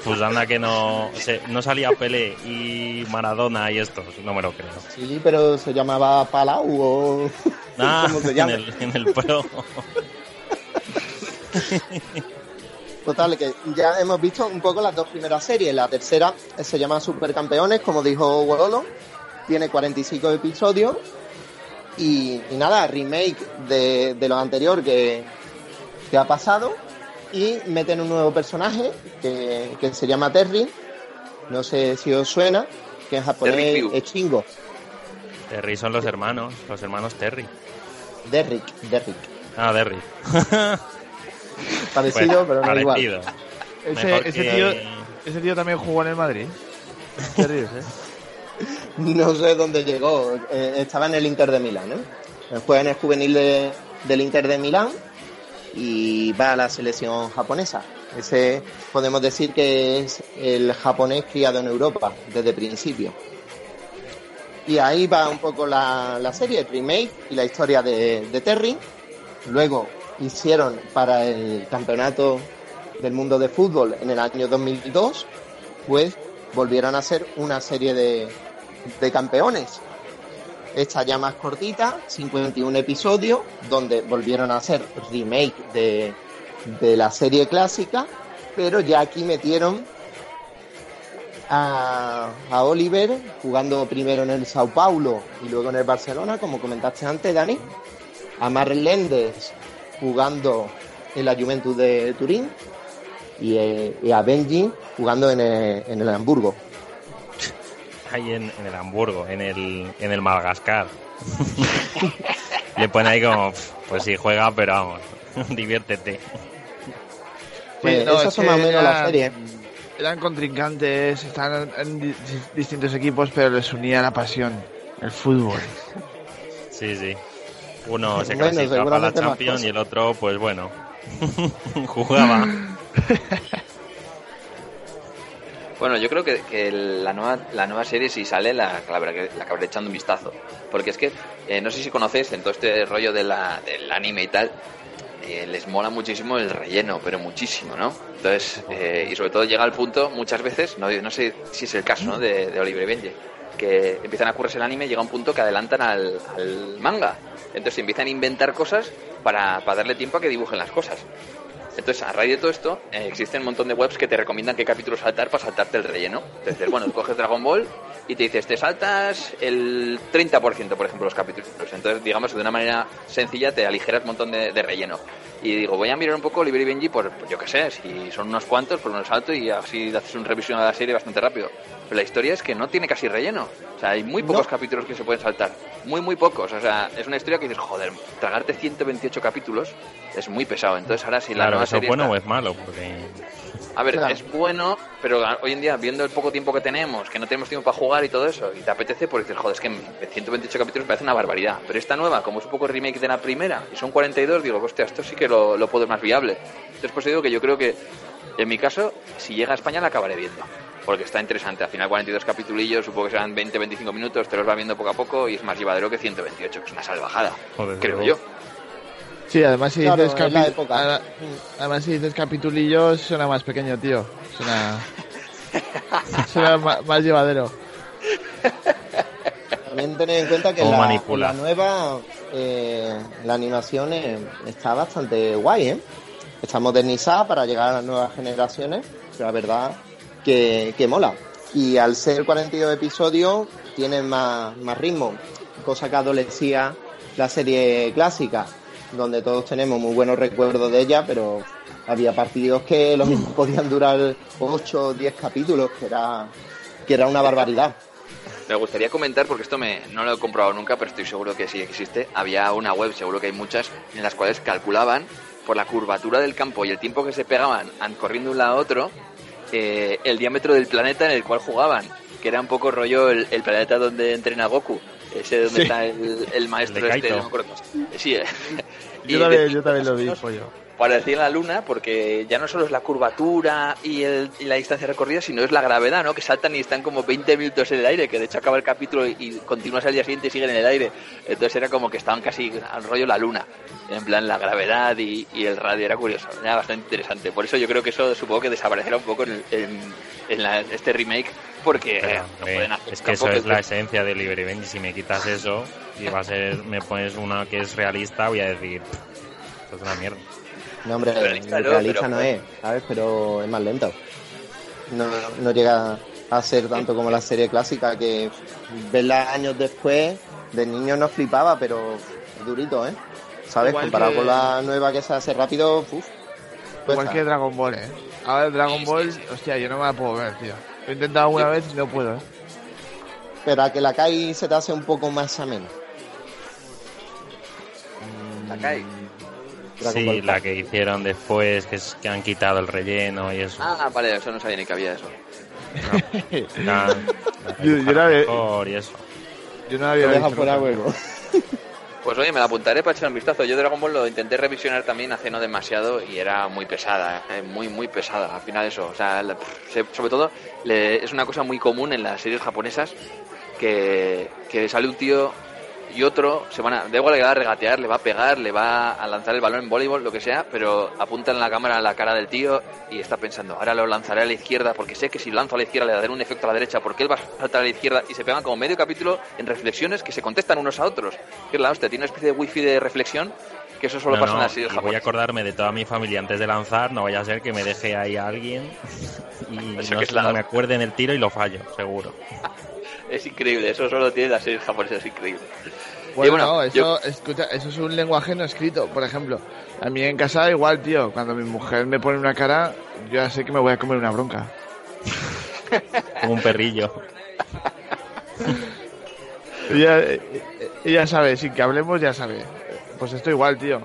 Pues anda que no. se- no salía Pelé y Maradona y estos. No me lo creo. Sí, pero se llamaba Palau o... Ah, ¿Cómo se en llama? el, en el pro. Total, que ya hemos visto un poco las dos primeras series. La tercera se llama Supercampeones, como dijo Wololo. Tiene 45 episodios. Y, y nada, remake de, de lo anterior que, que ha pasado. Y meten un nuevo personaje que, que se llama Terry. No sé si os suena, que en japonés es chingo. Terry son los hermanos, los hermanos Terry. Derrick, Derrick. Ah, Derry. *laughs* *laughs* Parecido, pero no igual. parecido. Ese, Mejor ese que- tío, ese tío también jugó en el Madrid. ¿Qué ríes, eh? *laughs* No sé dónde llegó. Eh, estaba en el Inter de Milán, ¿no? Juega en el juvenil de- del Inter de Milán y va a la selección japonesa. Ese podemos decir que es el japonés criado en Europa desde principio. Y ahí va un poco la, la serie, el remake y la historia de, de Terry. Luego hicieron para el campeonato del mundo de fútbol en el año 2002, pues volvieron a hacer una serie de, de campeones. Esta ya más cortita, 51 episodios, donde volvieron a hacer remake de, de la serie clásica, pero ya aquí metieron a, a Oliver jugando primero en el Sao Paulo y luego en el Barcelona, como comentaste antes, Dani. A Mark Lendes jugando en la Juventus de Turín y, eh, y a Benji jugando en el, en el Hamburgo. Ahí en, en el Hamburgo, en el, en el Madagascar. *laughs* Le pone ahí como, pues sí, juega, pero vamos, *laughs* diviértete. Pues no, esas es son más o menos las series. Eran contrincantes, estaban en di- distintos equipos, pero les unía la pasión, el fútbol. Sí, sí. Uno se Bueno, clasifica para la Champions y el otro, pues bueno, *laughs* jugaba. *laughs* Bueno, yo creo que, que la, nueva, la nueva serie, si sale, la, la, acabaré- la acabaré echando un vistazo. Porque es que, eh, no sé si conocéis, en todo este rollo de la, del anime y tal, eh, les mola muchísimo el relleno, pero muchísimo, ¿no? Entonces, eh, y sobre todo llega al punto, muchas veces, no, no sé si es el caso, ¿no? De, de Oliver y Benji, que empiezan a curarse el anime llega un punto que adelantan al, al manga. Entonces empiezan a inventar cosas para, para darle tiempo a que dibujen las cosas. Entonces, a raíz de todo esto, eh, existen un montón de webs que te recomiendan qué capítulo saltar para saltarte el relleno. Entonces, bueno, *laughs* coges Dragon Ball y te dices, te saltas el 30%, por ejemplo, los capítulos. Entonces, digamos, de una manera sencilla te aligeras un montón de, de relleno. Y digo, voy a mirar un poco Oliver y Benji por, por, yo qué sé, si son unos cuantos, por unos salto y así haces un revisión de la serie bastante rápido. Pero la historia es que no tiene casi relleno. O sea, hay muy pocos capítulos que se pueden saltar. Muy, muy pocos. O sea, es una historia que dices, joder, tragarte 128 capítulos es muy pesado. Entonces ahora si la Claro, nueva ¿eso es bueno está- o es malo? Porque a ver, Claro. es bueno, pero hoy en día, viendo el poco tiempo que tenemos, que no tenemos tiempo para jugar y todo eso, y te apetece, pues dices, joder, es que 128 capítulos parece una barbaridad. Pero esta nueva, como es un poco remake de la primera, y son 42, digo, hostia, esto sí que lo, lo puedo ver más viable. Entonces, pues digo que yo creo que, en mi caso, si llega a España la acabaré viendo. Porque está interesante, al final 42 capitulillos, supongo que serán 20-25 minutos, te los va viendo poco a poco y es más llevadero que 128, que es una salvajada, Joder, creo yo. Sí, además si Claro, dices capi- época. ada- Además si dices capitulillos suena más pequeño, tío. Suena... *laughs* suena más llevadero. También tener en cuenta que ¿Cómo la, nueva eh, la animación eh, está bastante guay, ¿eh? Está modernizada para llegar a las nuevas generaciones, pero la verdad que, que mola. Y al ser 42 episodios, tiene más, más ritmo, cosa que adolecía la serie clásica, donde todos tenemos muy buenos recuerdos de ella, pero había partidos que lo mismo *laughs* podían durar 8 o 10 capítulos, que era, que era una barbaridad. Me gustaría comentar, porque esto me, no lo he comprobado nunca, pero estoy seguro que sí existe. Había una web, seguro que hay muchas, en las cuales calculaban por la curvatura del campo y el tiempo que se pegaban an- corriendo un lado a otro, eh, el diámetro del planeta en el cual jugaban, que era un poco rollo el planeta donde entrena Goku, ese donde Sí. está el, el maestro El de este, Kaito. no me acuerdo. Sí, eh. Yo también, *laughs* yo también lo vi, *laughs* pollo. Parecía la luna porque ya no solo es la curvatura y, el- y la distancia recorrida, sino es la gravedad, ¿no? Que saltan y están como 20 minutos en el aire, que de hecho acaba el capítulo y, y continúas al día siguiente y siguen en el aire. Entonces era como que estaban casi al rollo la luna, en plan la gravedad y, y el radio, era curioso, era bastante interesante. Por eso yo creo que eso supongo que desaparecerá un poco en, en- en la- este remake, porque Pero, eh, no pueden hacer es que eso es la esencia de Libre. Si me quitas eso y va a ser, me pones una que es realista, voy a decir, esto es una mierda. No, hombre, Realista no, realista pero- no es, ¿sabes? Pero es más lento. No, no llega a ser tanto como la serie clásica, que verla años después, de niño no flipaba, pero es durito, ¿eh? ¿Sabes? Igual Comparado que- con la nueva que se hace rápido, uff. Igual que Dragon Ball, eh. Ahora Dragon Ball, hostia, yo no me la puedo ver, tío. Lo he intentado alguna vez y no puedo, eh. Pero a que la Kai se te hace un poco más ameno. La Kai. Dragon Sí, Ball la que hicieron después, que, es, que han quitado el relleno y eso. Ah, vale, eso no sabía ni que había eso. La- *laughs* la Yo- yo la mejor y eso. Yo no había deja visto fuera huevo. *laughs* Pues oye, me la apuntaré para echar un vistazo. Yo Dragon Ball lo intenté revisionar también hace no demasiado y era muy pesada, eh, muy, muy pesada. Al final eso, o sea, la- se- sobre todo le- es una cosa muy común en las series japonesas que, que sale un tío y otro, se van a, da igual le va a regatear, le va a pegar, le va a lanzar el balón en voleibol, lo que sea, pero apunta en la cámara a la cara del tío y está pensando, ahora lo lanzaré a la izquierda porque sé que si lo lanzo a la izquierda le daré un efecto a la derecha porque él va a saltar a la izquierda y se pegan como medio capítulo en reflexiones que se contestan unos a otros. Que es la hostia, tiene una especie de wifi de reflexión que eso solo No, pasa no, en las series voy a acordarme de toda mi familia antes de lanzar, no vaya a ser que me deje ahí a alguien y *laughs* no, que es la- no me acuerde en el tiro y lo fallo, seguro. *laughs* Es increíble, eso solo tiene las series japonesas, es increíble. Bueno, Y bueno, no, eso, yo- escucha, eso es un lenguaje no escrito, por ejemplo. A mí en casa igual, tío, cuando mi mujer me pone una cara, yo ya sé que me voy a comer una bronca. *laughs* Como un perrillo. Ella, eh, ella sabe, sin que hablemos ya sabe. Pues esto igual, tío.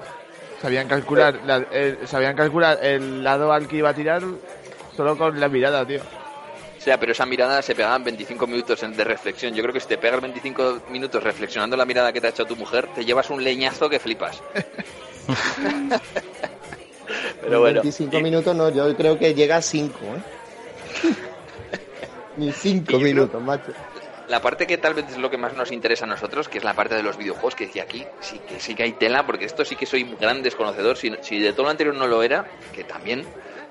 Sabían calcular, la- el- sabían calcular el lado al que iba a tirar solo con la mirada, tío. O sea, pero esa mirada se pegaban 25 minutos de reflexión. Yo creo que si te pegas 25 minutos reflexionando la mirada que te ha hecho tu mujer, te llevas un leñazo que flipas. *laughs* pero bueno. 25 minutos no, yo creo que llega a 5, ¿eh? *laughs* Ni 5 Y yo creo- minutos, macho. la parte que tal vez es lo que más nos interesa a nosotros, que es la parte de los videojuegos, que decía aquí sí que sí que hay tela, porque esto sí que soy un gran desconocedor. Si, si de todo lo anterior no lo era, que también,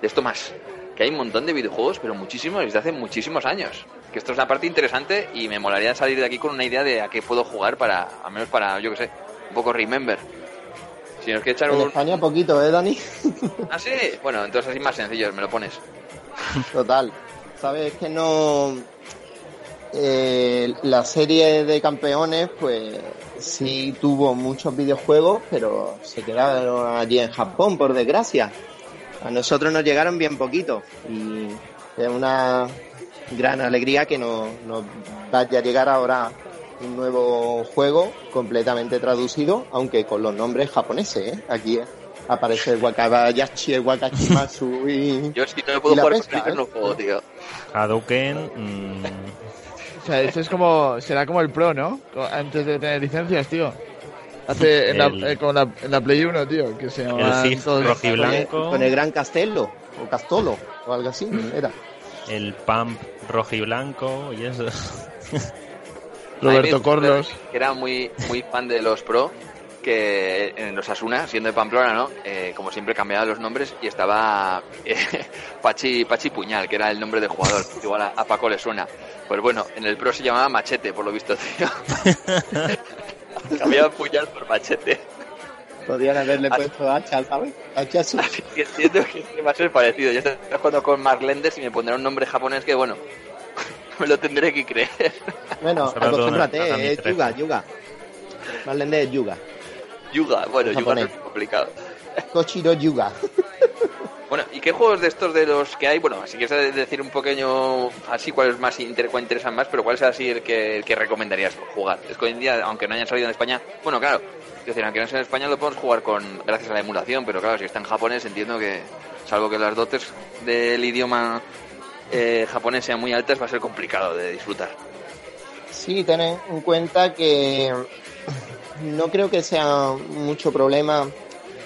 de esto más. Que hay un montón de videojuegos, pero muchísimos, desde hace muchísimos años. Que esto es la parte interesante y me molaría salir de aquí con una idea de a qué puedo jugar para, al menos para, yo que sé, un poco remember. Si nos quiere echar En un... España poquito, ¿eh, Dani? Ah, sí. Bueno, entonces así más sencillo, me lo pones. Total. Sabes que no. eh, la serie de campeones, pues sí tuvo muchos videojuegos, pero se quedaron allí en Japón, por desgracia. A nosotros nos llegaron bien poquitos y es una gran alegría que nos, nos vaya a llegar ahora un nuevo juego completamente traducido, aunque con los nombres japoneses. ¿eh? Aquí *laughs* eh, aparece el Wakabayashi, el Wakachimasu y. Yo si no me puedo jugar pesca, con ¿eh? no juego, tío. Hadouken. mm, O sea, esto es como, será como el Pro, ¿no? Antes de tener licencias, tío. Hace en, El- la, eh, con la, en la Play 1, tío, que se rojo y con el, blanco. con el Gran Castello, o Castolo, o algo así, era. El Pump rojo y eso. *laughs* Roberto Corlos. Que era muy, muy fan de los pro, que en los Asuna, siendo de Pamplona, ¿no? Eh, como siempre cambiaba los nombres y estaba eh, *laughs* Pachi, Pachi Puñal, que era el nombre del jugador. Igual a, a Paco le suena. Pues bueno, en el pro se llamaba Machete, por lo visto, tío. *laughs* Cambiaba Puñal por Machete. Podrían haberle puesto hacha, ¿sabes? Hacha su- *laughs* Así que entiendo que va a ser parecido. Yo estoy jugando con Mark Lenders y me pondrá un nombre japonés que, bueno, *laughs* me lo tendré que creer. Bueno, acostúmbrate, es tres. Yuga, Yuga. Marlene es Yuga. Yuga, bueno, Yuga no Japonés. es complicado. Koshiro Yuga. *laughs* Bueno, ¿y qué juegos de estos de los que hay? Bueno, si quieres decir un pequeño así cuáles más inter, cuál interesan más, pero cuál es así el que, el que recomendarías jugar. Es que hoy en día, aunque no hayan salido en España, bueno, claro, es decir, aunque no sea en España lo podemos jugar con gracias a la emulación, pero claro, si está en japonés entiendo que, salvo que las dotes del idioma eh, japonés sean muy altas, va a ser complicado de disfrutar. Sí, ten en cuenta que no creo que sea mucho problema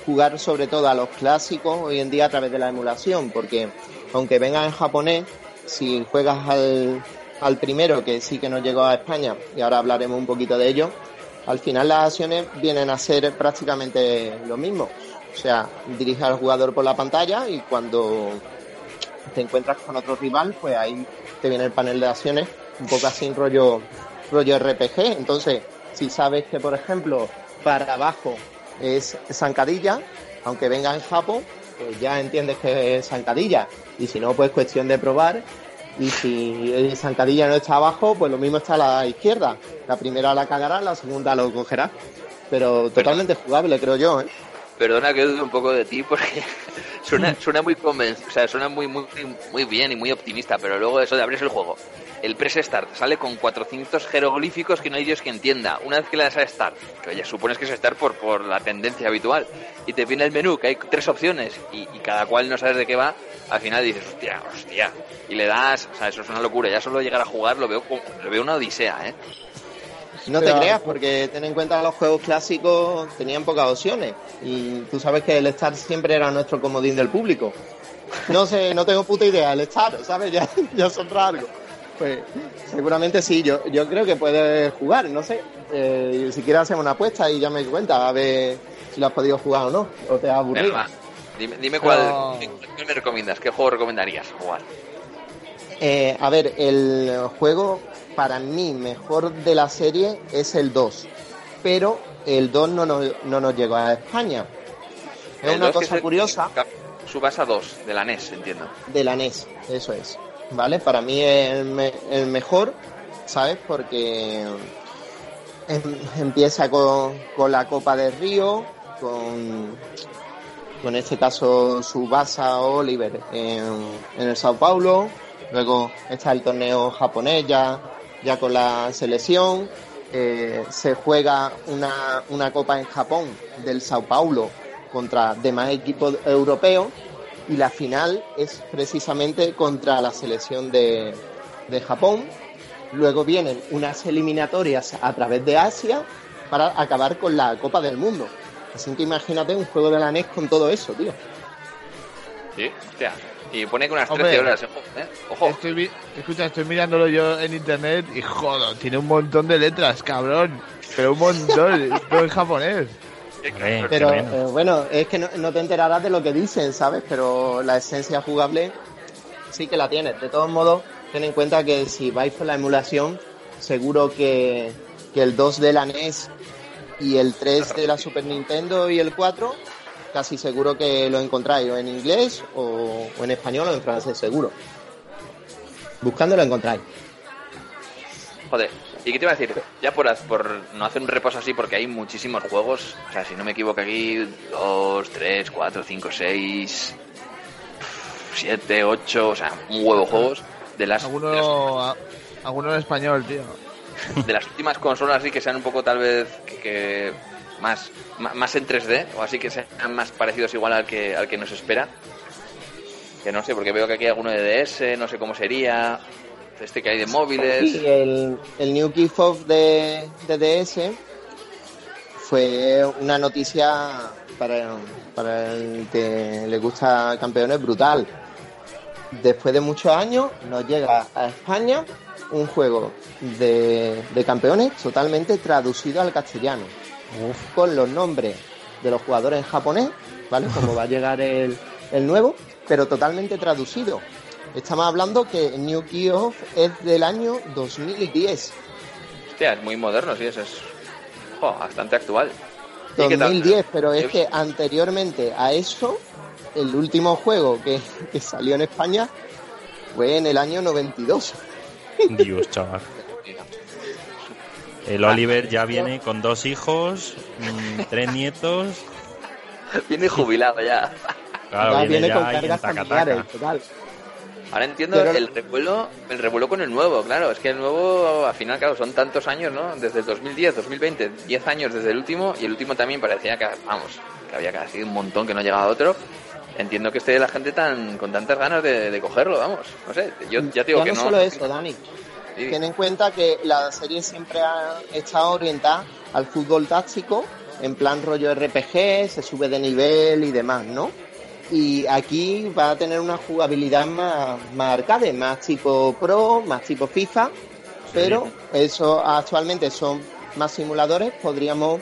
jugar sobre todo a los clásicos hoy en día a través de la emulación, porque aunque venga en japonés, si juegas al, al primero, que sí que nos llegó a España, y ahora hablaremos un poquito de ello, al final las acciones vienen a ser prácticamente lo mismo. O sea, dirige al jugador por la pantalla y cuando te encuentras con otro rival, pues ahí te viene el panel de acciones, un poco así en rollo, rollo RPG. Entonces, si sabes que, por ejemplo, para abajo es zancadilla, aunque venga en Japón, pues ya entiendes que es zancadilla. Y si no, pues cuestión de probar. Y si el zancadilla no está abajo, pues lo mismo está a la izquierda. La primera la cagará, la segunda lo cogerá. Pero totalmente jugable, creo yo, ¿eh? Perdona que dude un poco de ti porque *laughs* suena, suena muy conven o sea, suena muy, muy, muy bien y muy optimista, pero luego eso de abrirse el juego. El press start sale con 400 jeroglíficos que no hay Dios que entienda. Una vez que le das a start, que ya supones que es start por, por la tendencia habitual, y te viene el menú, que hay tres opciones, y, y cada cual no sabes de qué va, al final dices, hostia, hostia, y le das, o sea, eso es una locura. Ya solo llegar a jugar lo veo, como- lo veo una odisea, ¿eh? No te Pero- creas, porque ten en cuenta que los juegos clásicos tenían pocas opciones. Y tú sabes que el Star siempre era nuestro comodín del público. No sé, no tengo puta idea, el Star, ¿sabes? *laughs* Ya, ya son algo. Pues seguramente sí, yo, yo creo que puedes jugar, no sé. Eh, si quieres hacemos una apuesta y ya me cuenta a ver si lo has podido jugar o no. O te has aburrido. Venga. Dime, dime Pero- cuál, ¿qué me recomiendas? ¿Qué juego recomendarías jugar? Eh, a ver, el juego para mí mejor de la serie es el 2, pero el 2 no nos, no nos llegó a España. Es El una cosa curiosa Subasa 2, de la NES, entiendo. de la NES, eso es. ¿Vale? Para mí es el, me- el mejor, ¿sabes? Porque em- empieza con, con la Copa del Río, con, con este caso Subasa Oliver en, en el Sao Paulo, luego está el torneo japonés ya, ya con la selección, eh, se juega una, una copa en Japón del Sao Paulo contra demás equipos europeos y la final es precisamente contra la selección de, de Japón. Luego vienen unas eliminatorias a través de Asia para acabar con la Copa del Mundo. Así que imagínate un juego de la NES con todo eso, tío. Sí, hostia. Y pone que unas Hombre. 13 horas, ojo, ¿eh? Ojo. Estoy, escucha, estoy mirándolo yo en internet y joder, tiene un montón de letras, cabrón. Pero un montón, *laughs* todo en japonés. Pero eh, bueno, es que no, no te enterarás de lo que dicen, ¿sabes? Pero la esencia jugable sí que la tienes. De todos modos, ten en cuenta que si vais por la emulación, seguro que, que el 2 de la NES y el 3 de la Super Nintendo y el 4, casi seguro que lo encontráis o en inglés o, o en español o en francés, seguro. Buscando lo encontráis. Joder. ¿Y qué te iba a decir? Ya por, por no hacer un repaso así, porque hay muchísimos juegos. O sea, si no me equivoco aquí, 2, 3, 4, 5, 6, 7, 8, o sea, un huevo de juegos de las, de las, Alguno, a- alguno en español, tío. de las últimas consolas así que sean un poco tal vez que, que más, más en 3D o así que sean más parecidos igual al que, al que nos espera. Que no sé, porque veo que aquí hay alguno de DS, no sé cómo sería. Este que hay de móviles. Sí, el, el New Kid Off de, de DS fue una noticia para, para el que le gusta campeones brutal. Después de muchos años nos llega a España un juego de, de campeones totalmente traducido al castellano, con los nombres de los jugadores en japonés, ¿vale? Como va a llegar el, el nuevo, pero totalmente traducido. Estamos hablando que New Key Off es del año 2010. Hostia, es muy moderno, sí, eso es jo, bastante actual. ¿Y qué tal? 2010, pero es ¿Qué- que anteriormente a eso, el último juego que, que salió en España fue en el año 92. *laughs* Dios, chaval. El Oliver ya viene con dos hijos, mm, tres nietos. *laughs* Viene jubilado ya. Claro, Ya viene viene ya con cargas taca, familiares, taca. total. Ahora entiendo Pero- el revuelo, el revuelo con el nuevo, claro. Es que el nuevo, al final, claro, son tantos años, ¿no? Desde el 2010, 2020, 10 años desde el último, y el último también parecía que, vamos, que había casi un montón que no llegaba otro. Entiendo que esté la gente tan con tantas ganas de, de cogerlo, vamos. No sé, yo ya te digo ya que no, no. solo eso, Dani. Sí. Ten en cuenta que la serie siempre ha estado orientada al fútbol táctico, en plan rollo RPG, se sube de nivel y demás, ¿no? Y aquí va a tener una jugabilidad más, más arcade, más tipo Pro, más tipo FIFA, pero eso actualmente son más simuladores, podríamos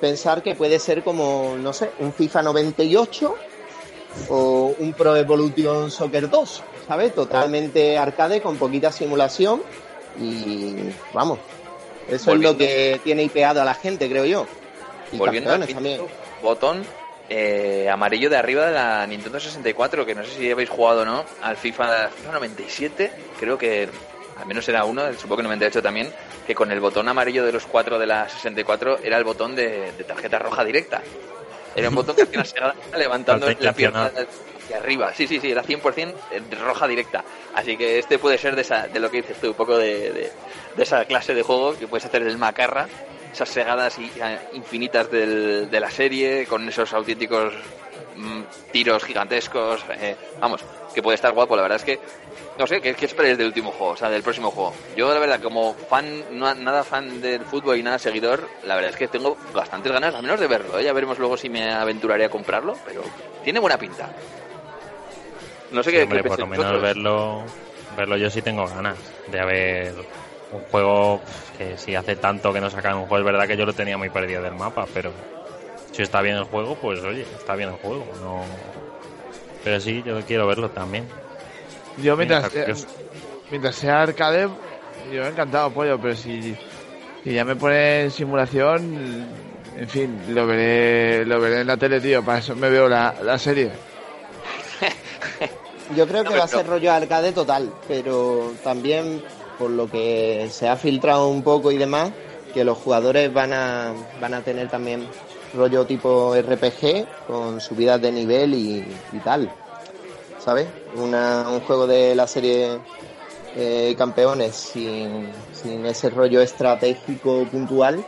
pensar que puede ser como, no sé, un FIFA 98 o un Pro Evolution Soccer 2, ¿sabes? Totalmente arcade con poquita simulación y vamos, eso Volviendo- es lo que tiene hipeado a la gente, creo yo. Y Volviendo al botón eh, amarillo de arriba de la Nintendo 64, que no sé si habéis jugado o no, al FIFA, FIFA 97, creo que al menos era uno, supongo que 98 también, que con el botón amarillo de los cuatro de la 64 era el botón de, de tarjeta roja directa. Era un botón que hacía una *laughs* levantando la pierna hacia arriba. Sí, sí, sí, era 100% de roja directa. Así que este puede ser de, esa, de lo que dices tú, un poco de, de- de esa clase de juego que puedes hacer del macarra, esas segadas y- eh, infinitas del- de la serie, con esos auténticos mm, tiros gigantescos. eh, vamos, que puede estar guapo, la verdad es que. No sé, ¿qué, qué esperáis del último juego? O sea, del próximo juego. Yo, la verdad, como fan, no- nada fan del fútbol y nada seguidor, la verdad es que tengo bastantes ganas, al menos de verlo. ¿eh? Ya veremos luego si me aventuraré a comprarlo, pero tiene buena pinta. No sé Sí, qué, hombre, qué por lo menos vosotros. verlo, verlo yo sí tengo ganas de haber un juego que si hace tanto que no sacan un juego, es verdad que yo lo tenía muy perdido del mapa, pero si está bien el juego, pues oye, está bien el juego, no... Pero sí, yo quiero verlo también. Yo mientras, mientras sea arcade, yo encantado, pollo, pero si, si ya me pone en simulación, en fin, lo veré, lo veré en la tele, tío, para eso me veo la, la serie. *laughs* Yo creo que No, va a ser rollo arcade total, pero también por lo que se ha filtrado un poco y demás, que los jugadores van a, van a tener también rollo tipo RPG con subidas de nivel y, tal. ¿Sabes? Un juego de la serie eh, campeones sin, sin ese rollo estratégico puntual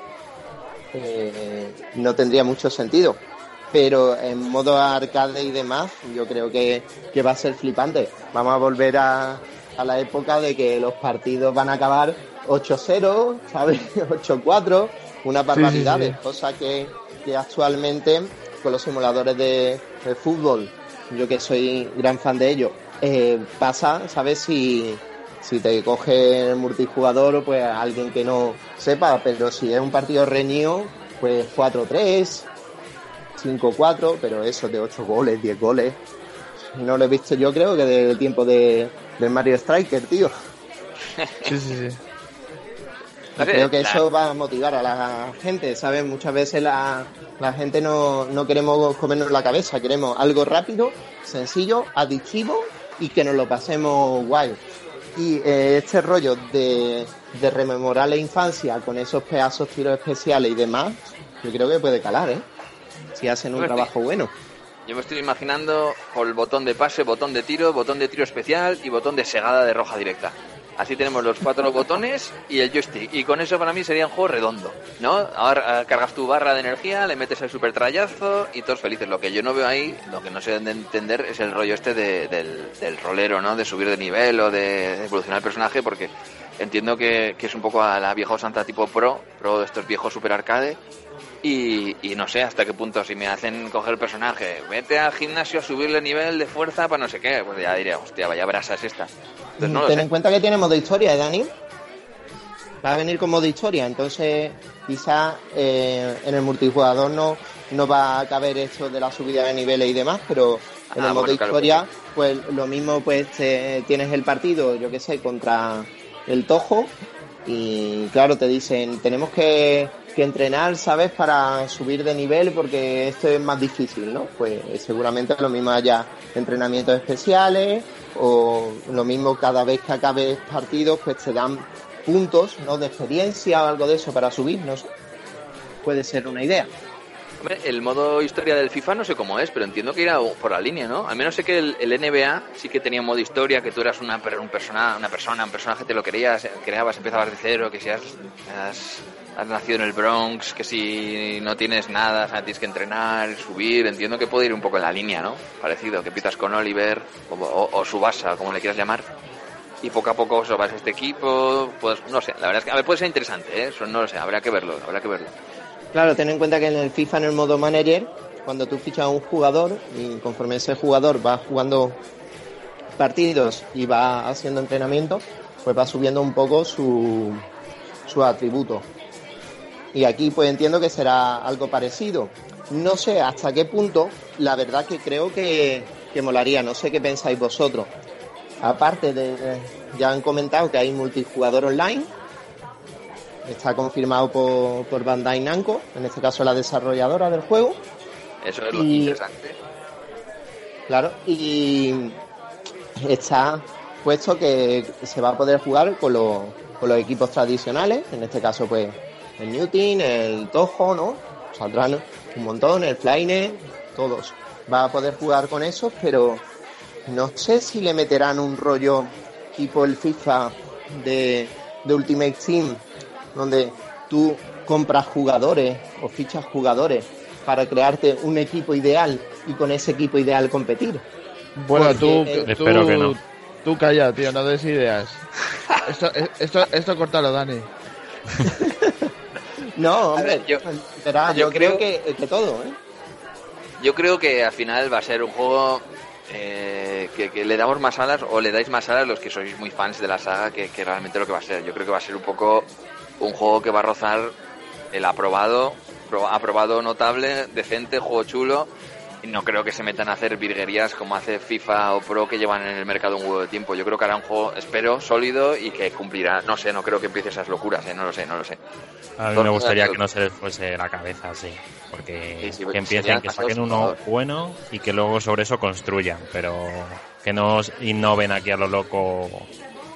eh, no tendría mucho sentido. Pero en modo arcade y demás, yo creo que, que va a ser flipante. Vamos a volver a, a la época de que los partidos van a acabar 8-0, ¿sabes? *laughs* 8-4, una barbaridad, sí, sí. cosa que, que actualmente con los simuladores de, de fútbol, yo que soy gran fan de ellos, eh, pasa, ¿sabes? Si, si te coge el multijugador, pues alguien que no sepa, pero si es un partido reñido, pues 4-3, 5-4, pero eso de 8 goles, 10 goles. No lo he visto yo creo que del tiempo de, del Mario Striker, tío. Sí, sí, sí. Creo que eso va a motivar a la gente, ¿sabes? Muchas veces la, la gente no, no queremos comernos la cabeza, queremos algo rápido, sencillo, adictivo y que nos lo pasemos guay. Y eh, este rollo de, de rememorar la infancia con esos pedazos tiros especiales y demás, yo creo que puede calar, ¿eh? Si hacen un trabajo bueno. Yo me estoy imaginando con el botón de pase, botón de tiro, botón de tiro especial y botón de segada de roja directa. Así tenemos los cuatro *laughs* botones y el joystick. Y con eso para mí sería un juego redondo, ¿no? Ahora eh, cargas tu barra de energía, le metes el super trayazo y todos felices. Lo que yo no veo ahí, lo que no sé de entender es el rollo este de- del, del rolero, ¿no? De subir de nivel o de, de evolucionar el personaje porque entiendo que, que es un poco a la vieja santa tipo pro, pro de estos viejos super arcade. Y, y no sé hasta qué punto, si me hacen coger el personaje, vete al gimnasio a subirle nivel de fuerza para no sé qué, pues ya diré, hostia, vaya brasa es esta. Entonces no Ten sé. en cuenta que tiene modo historia, ¿eh, Dani? Va a venir con modo historia, entonces quizá eh, en el multijugador no, no va a caber esto de la subida de niveles y demás, pero en Ah, el modo bueno, claro, historia, pues lo mismo, pues te- tienes el partido, yo qué sé, contra el Tojo y claro, te dicen, tenemos que, que entrenar, ¿sabes?, para subir de nivel porque esto es más difícil, ¿no? Pues seguramente lo mismo haya entrenamientos especiales o lo mismo cada vez que acabes partidos, pues te dan puntos, ¿no?, de experiencia o algo de eso para subir, no. Puede ser una idea. Hombre, el modo historia del FIFA no sé cómo es, pero entiendo que irá por la línea, ¿no? Al menos sé que el, NBA sí que tenía un modo historia, que tú eras una, un persona, una persona, un personaje, te lo querías, creabas, empezabas de cero, que si has, has, nacido en el Bronx, que si no tienes nada, tienes que entrenar, subir, entiendo que puede ir un poco en la línea, ¿no? Parecido, que empiezas con Oliver o, o, o Subasa, como le quieras llamar. Y poco a poco a este equipo, pues no sé, la verdad es que a ver, puede ser interesante, ¿eh? Eso no lo sé, habrá que verlo, habrá que verlo. Claro, ten en cuenta que en el FIFA, en el modo manager, cuando tú fichas a un jugador y conforme ese jugador va jugando partidos y va haciendo entrenamiento, pues va subiendo un poco su, su atributo. Y aquí pues entiendo que será algo parecido. No sé hasta qué punto, la verdad que creo que, que molaría, no sé qué pensáis vosotros. Aparte de, ya han comentado que hay multijugador online, está confirmado por, por Bandai Namco, en este caso la desarrolladora del juego. Eso es lo Y- interesante. Claro, y está puesto que se va a poder jugar con los, con los equipos tradicionales, en este caso pues el New Team, el Toho, ¿no? Saldrán un montón, el Flynet, todos. Va a poder jugar con esos, pero no sé si le meterán un rollo tipo el FIFA de, de Ultimate Team, donde tú compras jugadores o fichas jugadores para crearte un equipo ideal y con ese equipo ideal competir. Bueno, Porque, tú, eh, tú, Espero que no. tú calla, tío, no des ideas. Esto, esto, esto córtalo, Dani. *laughs* No, hombre, ver, yo- verá, yo yo, creo, creo- que, que todo, ¿eh? Yo creo que al final va a ser un juego eh, que, que le damos más alas o le dais más alas los que sois muy fans de la saga que, que realmente lo que va a ser. Yo creo que va a ser un poco un juego que va a rozar el aprobado, pro- aprobado notable, decente, juego chulo. Y no creo que se metan a hacer virguerías como hace FIFA o Pro que llevan en el mercado un huevo de tiempo. Yo creo que hará un juego, espero, sólido y que cumplirá. No sé, no creo que empiece esas locuras, ¿eh? no lo sé, no lo sé. A mí me gustaría que no se les fuese la cabeza así. Porque Sí, sí, que porque empiecen, que saquen uno bueno y que luego sobre eso construyan. Pero que no os innoven aquí a lo loco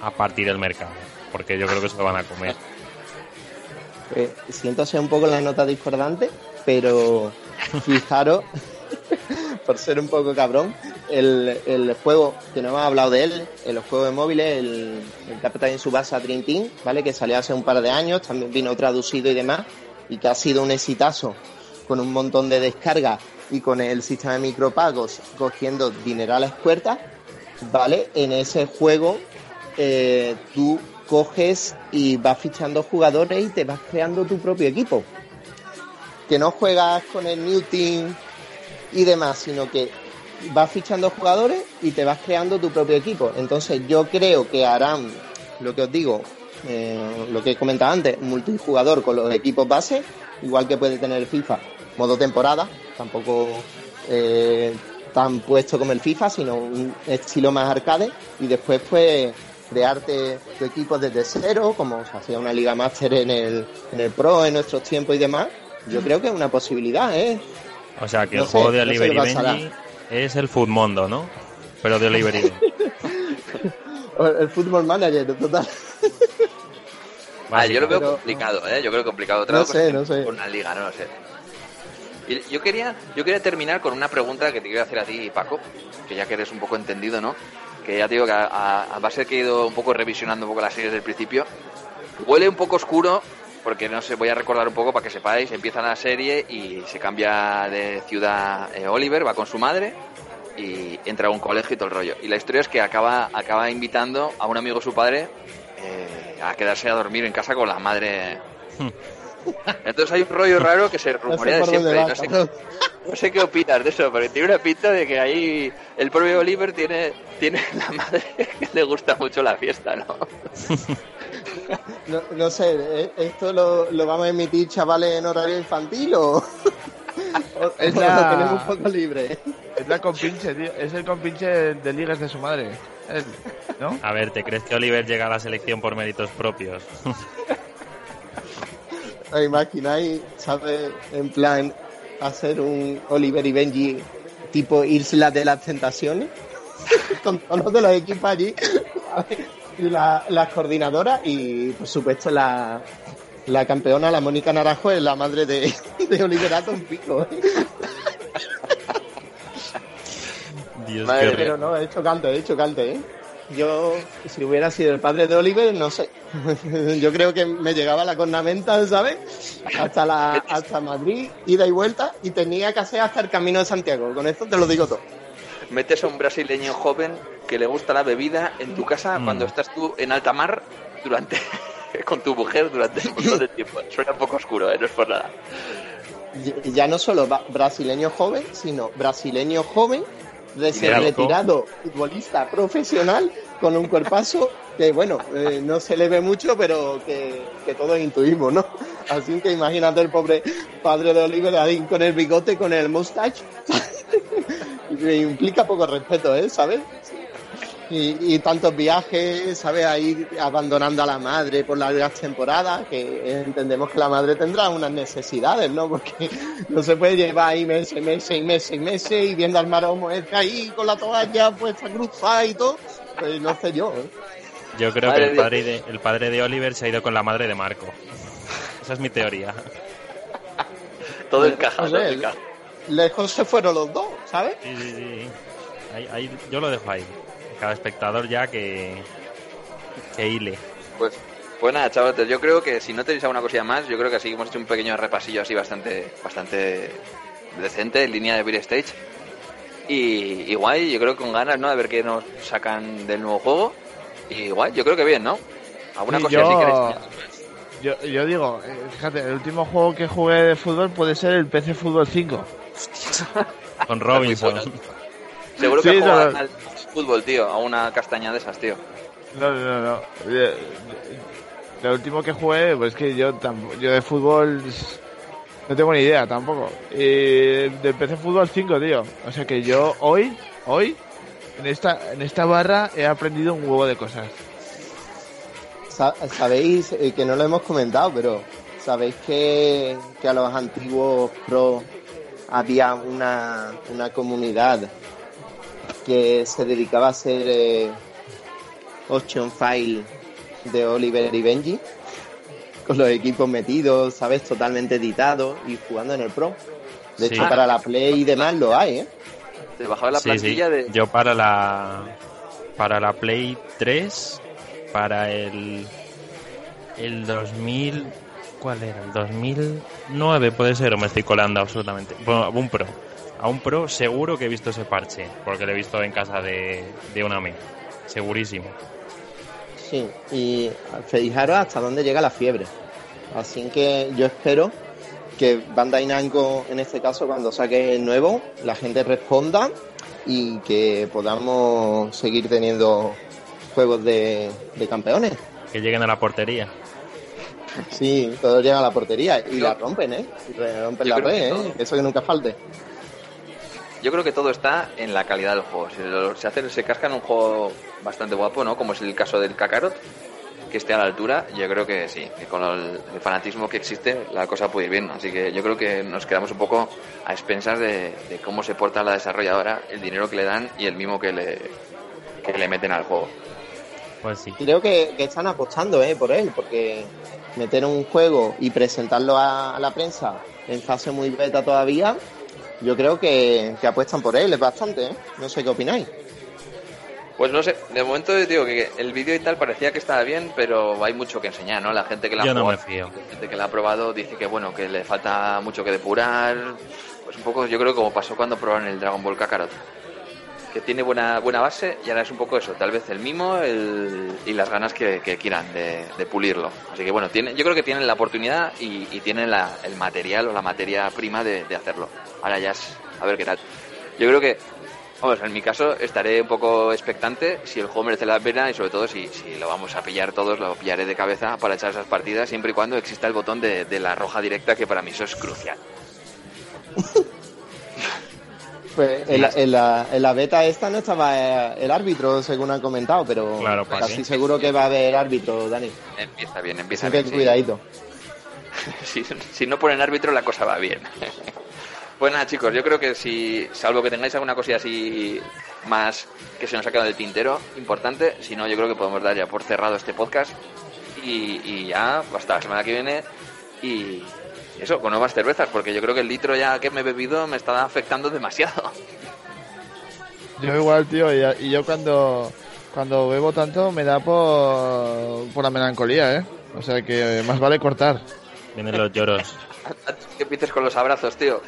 a partir del mercado. Porque yo creo que se lo van a comer. Eh, siento ser un poco la nota discordante, pero fijaros, por ser un poco cabrón, el, el juego, que no hemos hablado de él, el juego de móviles, el, el Captain Subasa Dream Team, ¿vale? Que salió hace un par de años, también vino traducido y demás, y que ha sido un exitazo con un montón de descargas y con el sistema de micropagos cogiendo dinerales puertas, ¿vale? En ese juego eh, tú coges y vas fichando jugadores y te vas creando tu propio equipo. Que no juegas con el New Team y demás, sino que vas fichando jugadores y te vas creando tu propio equipo. Entonces yo creo que harán, lo que os digo, eh, lo que he comentado antes, multijugador con los equipos base, igual que puede tener el FIFA, modo temporada, tampoco eh, tan puesto como el FIFA, sino un estilo más arcade, y después pues crearte tu equipo desde cero, como se hacía una Liga Master en el, en el Pro en nuestros tiempos y demás. Yo creo que es una posibilidad, ¿eh? O sea, que No el sé, juego de no sé Oliver y. Benji es el Foodmondo, ¿no? Pero de Oliver y Benji. *laughs* El fútbol manager, total. *laughs* Ah, yo lo veo Pero- complicado, ¿eh? Yo creo complicado. Otra No sé, no sé. Una liga, no lo sé. Y yo quería, yo quería terminar con una pregunta que te quiero hacer a ti, Paco, que ya que eres un poco entendido, ¿no? Que ya te digo que a, a- a base de que he ido un poco revisionando un poco las series del principio, huele un poco oscuro, porque no sé, voy a recordar un poco para que sepáis, empieza la serie y se cambia de ciudad eh, Oliver, va con su madre y entra a un colegio y todo el rollo. Y la historia es que acaba, acaba invitando a un amigo su padre eh, a quedarse a dormir en casa con la madre. *laughs* Entonces hay un rollo raro que se No sé rumorea de siempre. va, No sé, cabrón. no sé qué opinas de eso, porque tiene una pinta de que ahí el propio Oliver tiene, tiene la madre *laughs* que le gusta mucho la fiesta, ¿no? *laughs* No, no sé, ¿eh? ¿esto lo, lo vamos a emitir chavales en horario infantil o, *laughs* Es la- tenemos un poco libre? Es la compinche, tío. Es el compinche de ligas de su madre. Él, ¿No? A ver, ¿te crees que Oliver llega a la selección por méritos propios? *laughs* ¿Os imagináis, sabes, en plan, hacer un Oliver y Benji tipo Isla de las Tentaciones? *laughs* Con todos de los equipos allí, la- las coordinadoras y, por supuesto, la, la campeona, la Mónica Naranjo, es la madre de, *laughs* de Oliver Atom Pico. Dios, Madre. Pero no, es chocante, es chocante, ¿eh? Yo, si hubiera sido el padre de Oliver, no sé. *laughs* Yo creo que me llegaba la cornamenta, ¿sabes? Hasta la, hasta Madrid, ida y vuelta, y tenía que hacer hasta el camino de Santiago. Con esto te lo digo todo. Metes a un brasileño joven que le gusta la bebida en tu casa Mm. cuando estás tú en alta mar durante *laughs* con tu mujer durante un montón de tiempo. Suena un poco oscuro, ¿eh? No es por nada. Ya no solo brasileño joven, sino brasileño joven, recién Dinero. retirado, futbolista profesional, con un cuerpazo que, bueno, eh, no se le ve mucho, pero que, que todos intuimos, ¿no? Así que imagínate el pobre padre de Oliver ahí con el bigote, con el mustache. *laughs* Y implica poco respeto, ¿eh? ¿Sabes? Y, y tantos viajes, ¿sabes? Ahí abandonando a la madre por largas temporadas, que entendemos que la madre tendrá unas necesidades, ¿no? Porque no se puede llevar ahí meses, meses y meses y meses y viendo al maromo este ahí con la toalla puesta cruzada y todo. Pues no sé yo, ¿eh? Yo creo Madre que el padre, de, el padre de Oliver se ha ido con la madre de Marco. Esa es mi teoría. *laughs* Todo encaja, No todo sé, encaja. lejos se fueron los dos, ¿sabes? Sí, sí, sí. Ahí- ahí- yo lo dejo ahí. Cada espectador ya que, que hile. Pues, pues nada, chavales, yo creo que si no tenéis alguna cosilla más, yo creo que así hemos hecho un pequeño repasillo así bastante, bastante decente en línea de Beer Stage. Y, y guay, yo creo que con ganas, ¿no? De ver qué nos sacan del nuevo juego. Y guay, yo creo que bien, ¿no? ¿Alguna Sí, así yo- queréis? Yo, yo digo, eh, fíjate, el último juego que jugué de fútbol puede ser el PC Fútbol 5. *laughs* Con Robinson. bueno. Seguro que Sí, juega no. al fútbol, tío, a una castaña de esas, tío. No, no, no. no. Lo último que jugué, pues que yo tamp- yo de fútbol no tengo ni idea tampoco. Y de PC Fútbol 5, tío. O sea que yo hoy, hoy, en esta, en esta barra he aprendido un huevo de cosas. Sa- Sabéis eh, que no lo hemos comentado, pero sabéis que, que a los antiguos pro había una, una comunidad que se dedicaba a hacer eh, option file de Oliver y Benji con los equipos metidos, sabes, totalmente editados y jugando en el pro. De Sí. hecho, para la Play y demás lo hay, ¿eh? Te bajaba la Sí, sí. plantilla de... Yo para la para la Play 3, para el el 2000 ¿cuál era? El 2009 puede ser o me estoy colando absolutamente. Bueno, a un Pro. A un Pro seguro que he visto ese parche, porque lo he visto en casa de, de un amigo. Segurísimo. Sí, y fijaros hasta dónde llega la fiebre. Así que yo espero que Bandai Namco, en este caso, cuando saque el nuevo, la gente responda y que podamos seguir teniendo juegos de, de campeones. Que lleguen a la portería. Sí, todos llegan a la portería y Yo- la rompen, ¿eh? Y rompen Yo la red, todo. ¿eh? Eso que nunca falte. Yo creo que todo está en la calidad del juego. Si lo- se, hacen, se cascan un juego bastante guapo, ¿no? Como es el caso del Kakarot, que esté a la altura, yo creo que sí, que con el, el fanatismo que existe, la cosa puede ir bien. Así que yo creo que nos quedamos un poco a expensas de, de cómo se porta la desarrolladora, el dinero que le dan y el mimo que le, que le meten al juego. Pues sí. Creo que, que están apostando, ¿eh? Por él, porque meter un juego y presentarlo a, a la prensa en fase muy beta todavía, yo creo que, que apuestan por él, es bastante, ¿eh? No sé qué opináis. Pues no sé, de momento digo que el vídeo y tal parecía que estaba bien, pero hay mucho que enseñar, ¿no? La gente que la ha Yo no jugado, me fío. la gente que la ha probado dice que bueno, que le falta mucho que depurar. Pues un poco, yo creo como pasó cuando probaron el Dragon Ball Kakarot. Que tiene buena buena base y ahora es un poco eso, tal vez el mimo el- y las ganas que, que quieran de, de pulirlo. Así que bueno, tiene, yo creo que tienen la oportunidad y, y tienen la- el material o la materia prima de, de hacerlo. Ahora ya es, a ver qué tal. Yo creo que Vamos, en mi caso estaré un poco expectante si el juego merece la pena y sobre todo si, si lo vamos a pillar todos, lo pillaré de cabeza para echar esas partidas siempre y cuando exista el botón de, de la roja directa que para mí eso es crucial. *laughs* Pues en la, en la- en la beta esta no estaba el árbitro, según han comentado, pero Claro, ¿para casi seguro que va a haber árbitro, Dani. Empieza bien, empieza Así que bien. sí. cuidadito. *laughs* si, si no ponen árbitro la cosa va bien. *laughs* pues nada chicos, yo creo que si, salvo que tengáis alguna cosilla así más que se nos ha quedado del tintero, importante, si no yo creo que podemos dar ya por cerrado este podcast y, y ya hasta la semana que viene y eso, con nuevas cervezas, porque yo creo que el litro ya que me he bebido me está afectando demasiado. Yo igual, tío, y, y yo cuando, cuando bebo tanto me da por, por la melancolía, ¿eh? O sea que más vale cortar. Vienen los lloros. Antes que empieces con los abrazos, tío.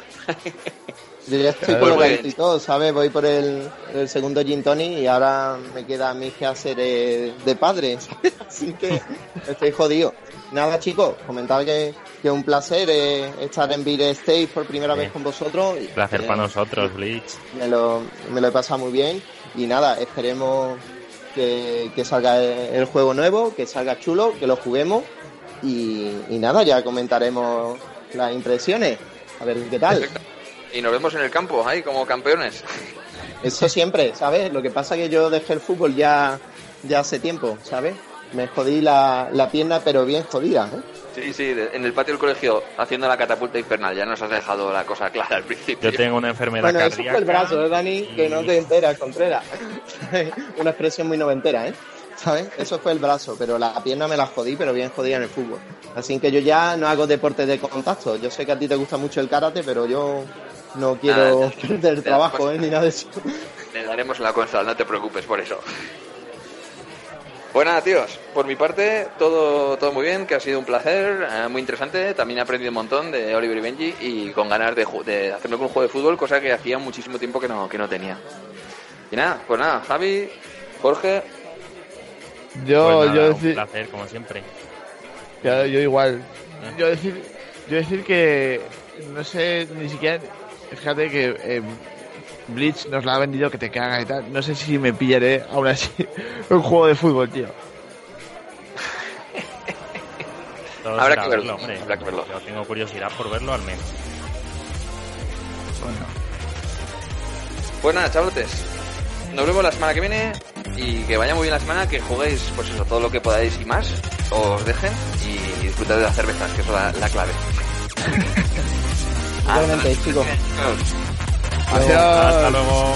Yo ya estoy por el bien. y todo, ¿sabes? Voy por el, el segundo gin tonic y ahora me queda a mí que hacer eh, de padre, ¿sabes? *laughs* Así que estoy jodido. Nada, chicos, comentar que, que es un placer eh, estar en Beer Stage por primera Sí. vez con vosotros. y Placer para nosotros, Bleach. Me lo, me lo he pasado muy bien y nada, esperemos que, que salga el, el juego nuevo, que salga chulo, que lo juguemos y, y nada, ya comentaremos las impresiones. A ver qué tal. Perfecto. Y nos vemos en el campo, ahí como campeones. *laughs* Eso siempre, ¿sabes? Lo que pasa es que yo dejé el fútbol ya, ya hace tiempo, ¿sabes? Me jodí la, la pierna, pero bien jodida, ¿eh? Sí, sí, en el patio del colegio haciendo la catapulta infernal. Ya nos has dejado la cosa clara al principio. Yo tengo una enfermedad Bueno, eso cardíaca. fue el brazo, ¿eh, Dani? Que no te enteras, Contreras. *laughs* Una expresión muy noventera, ¿eh? ¿Sabes? Eso fue el brazo, pero la pierna me la jodí, pero bien jodida en el fútbol. Así que yo ya no hago deportes de contacto. Yo sé que a ti te gusta mucho el karate, pero yo no quiero perder trabajo, pues- ¿eh? Ni nada de eso. Le daremos la consola, no te preocupes por eso. Pues nada, tíos, por mi parte, todo, todo muy bien, que ha sido un placer, eh, muy interesante. También he aprendido un montón de Oliver y Benji y con ganas de, de hacerme con un juego de fútbol, cosa que hacía muchísimo tiempo que no, que no tenía. Y nada, pues nada, Javi, Jorge, Yo, Pues nada, yo un decir, placer, como siempre. Claro, yo igual. Ah. Yo decir, yo decir que no sé ni siquiera. Fíjate que eh, Bleach nos la ha vendido que te caga y tal. No sé si me pillaré aún así *laughs* un juego de fútbol, tío. Habrá que verlo, hombre. habrá que verlo. Yo tengo curiosidad por verlo al menos. Bueno, Pues nada. Nos vemos la semana que viene y que vaya muy bien la semana, que juguéis pues eso, todo lo que podáis y más, os dejen y disfrutad de las cervezas, que eso es la, la clave. *laughs* Chicos. *laughs* Adiós. Hasta luego.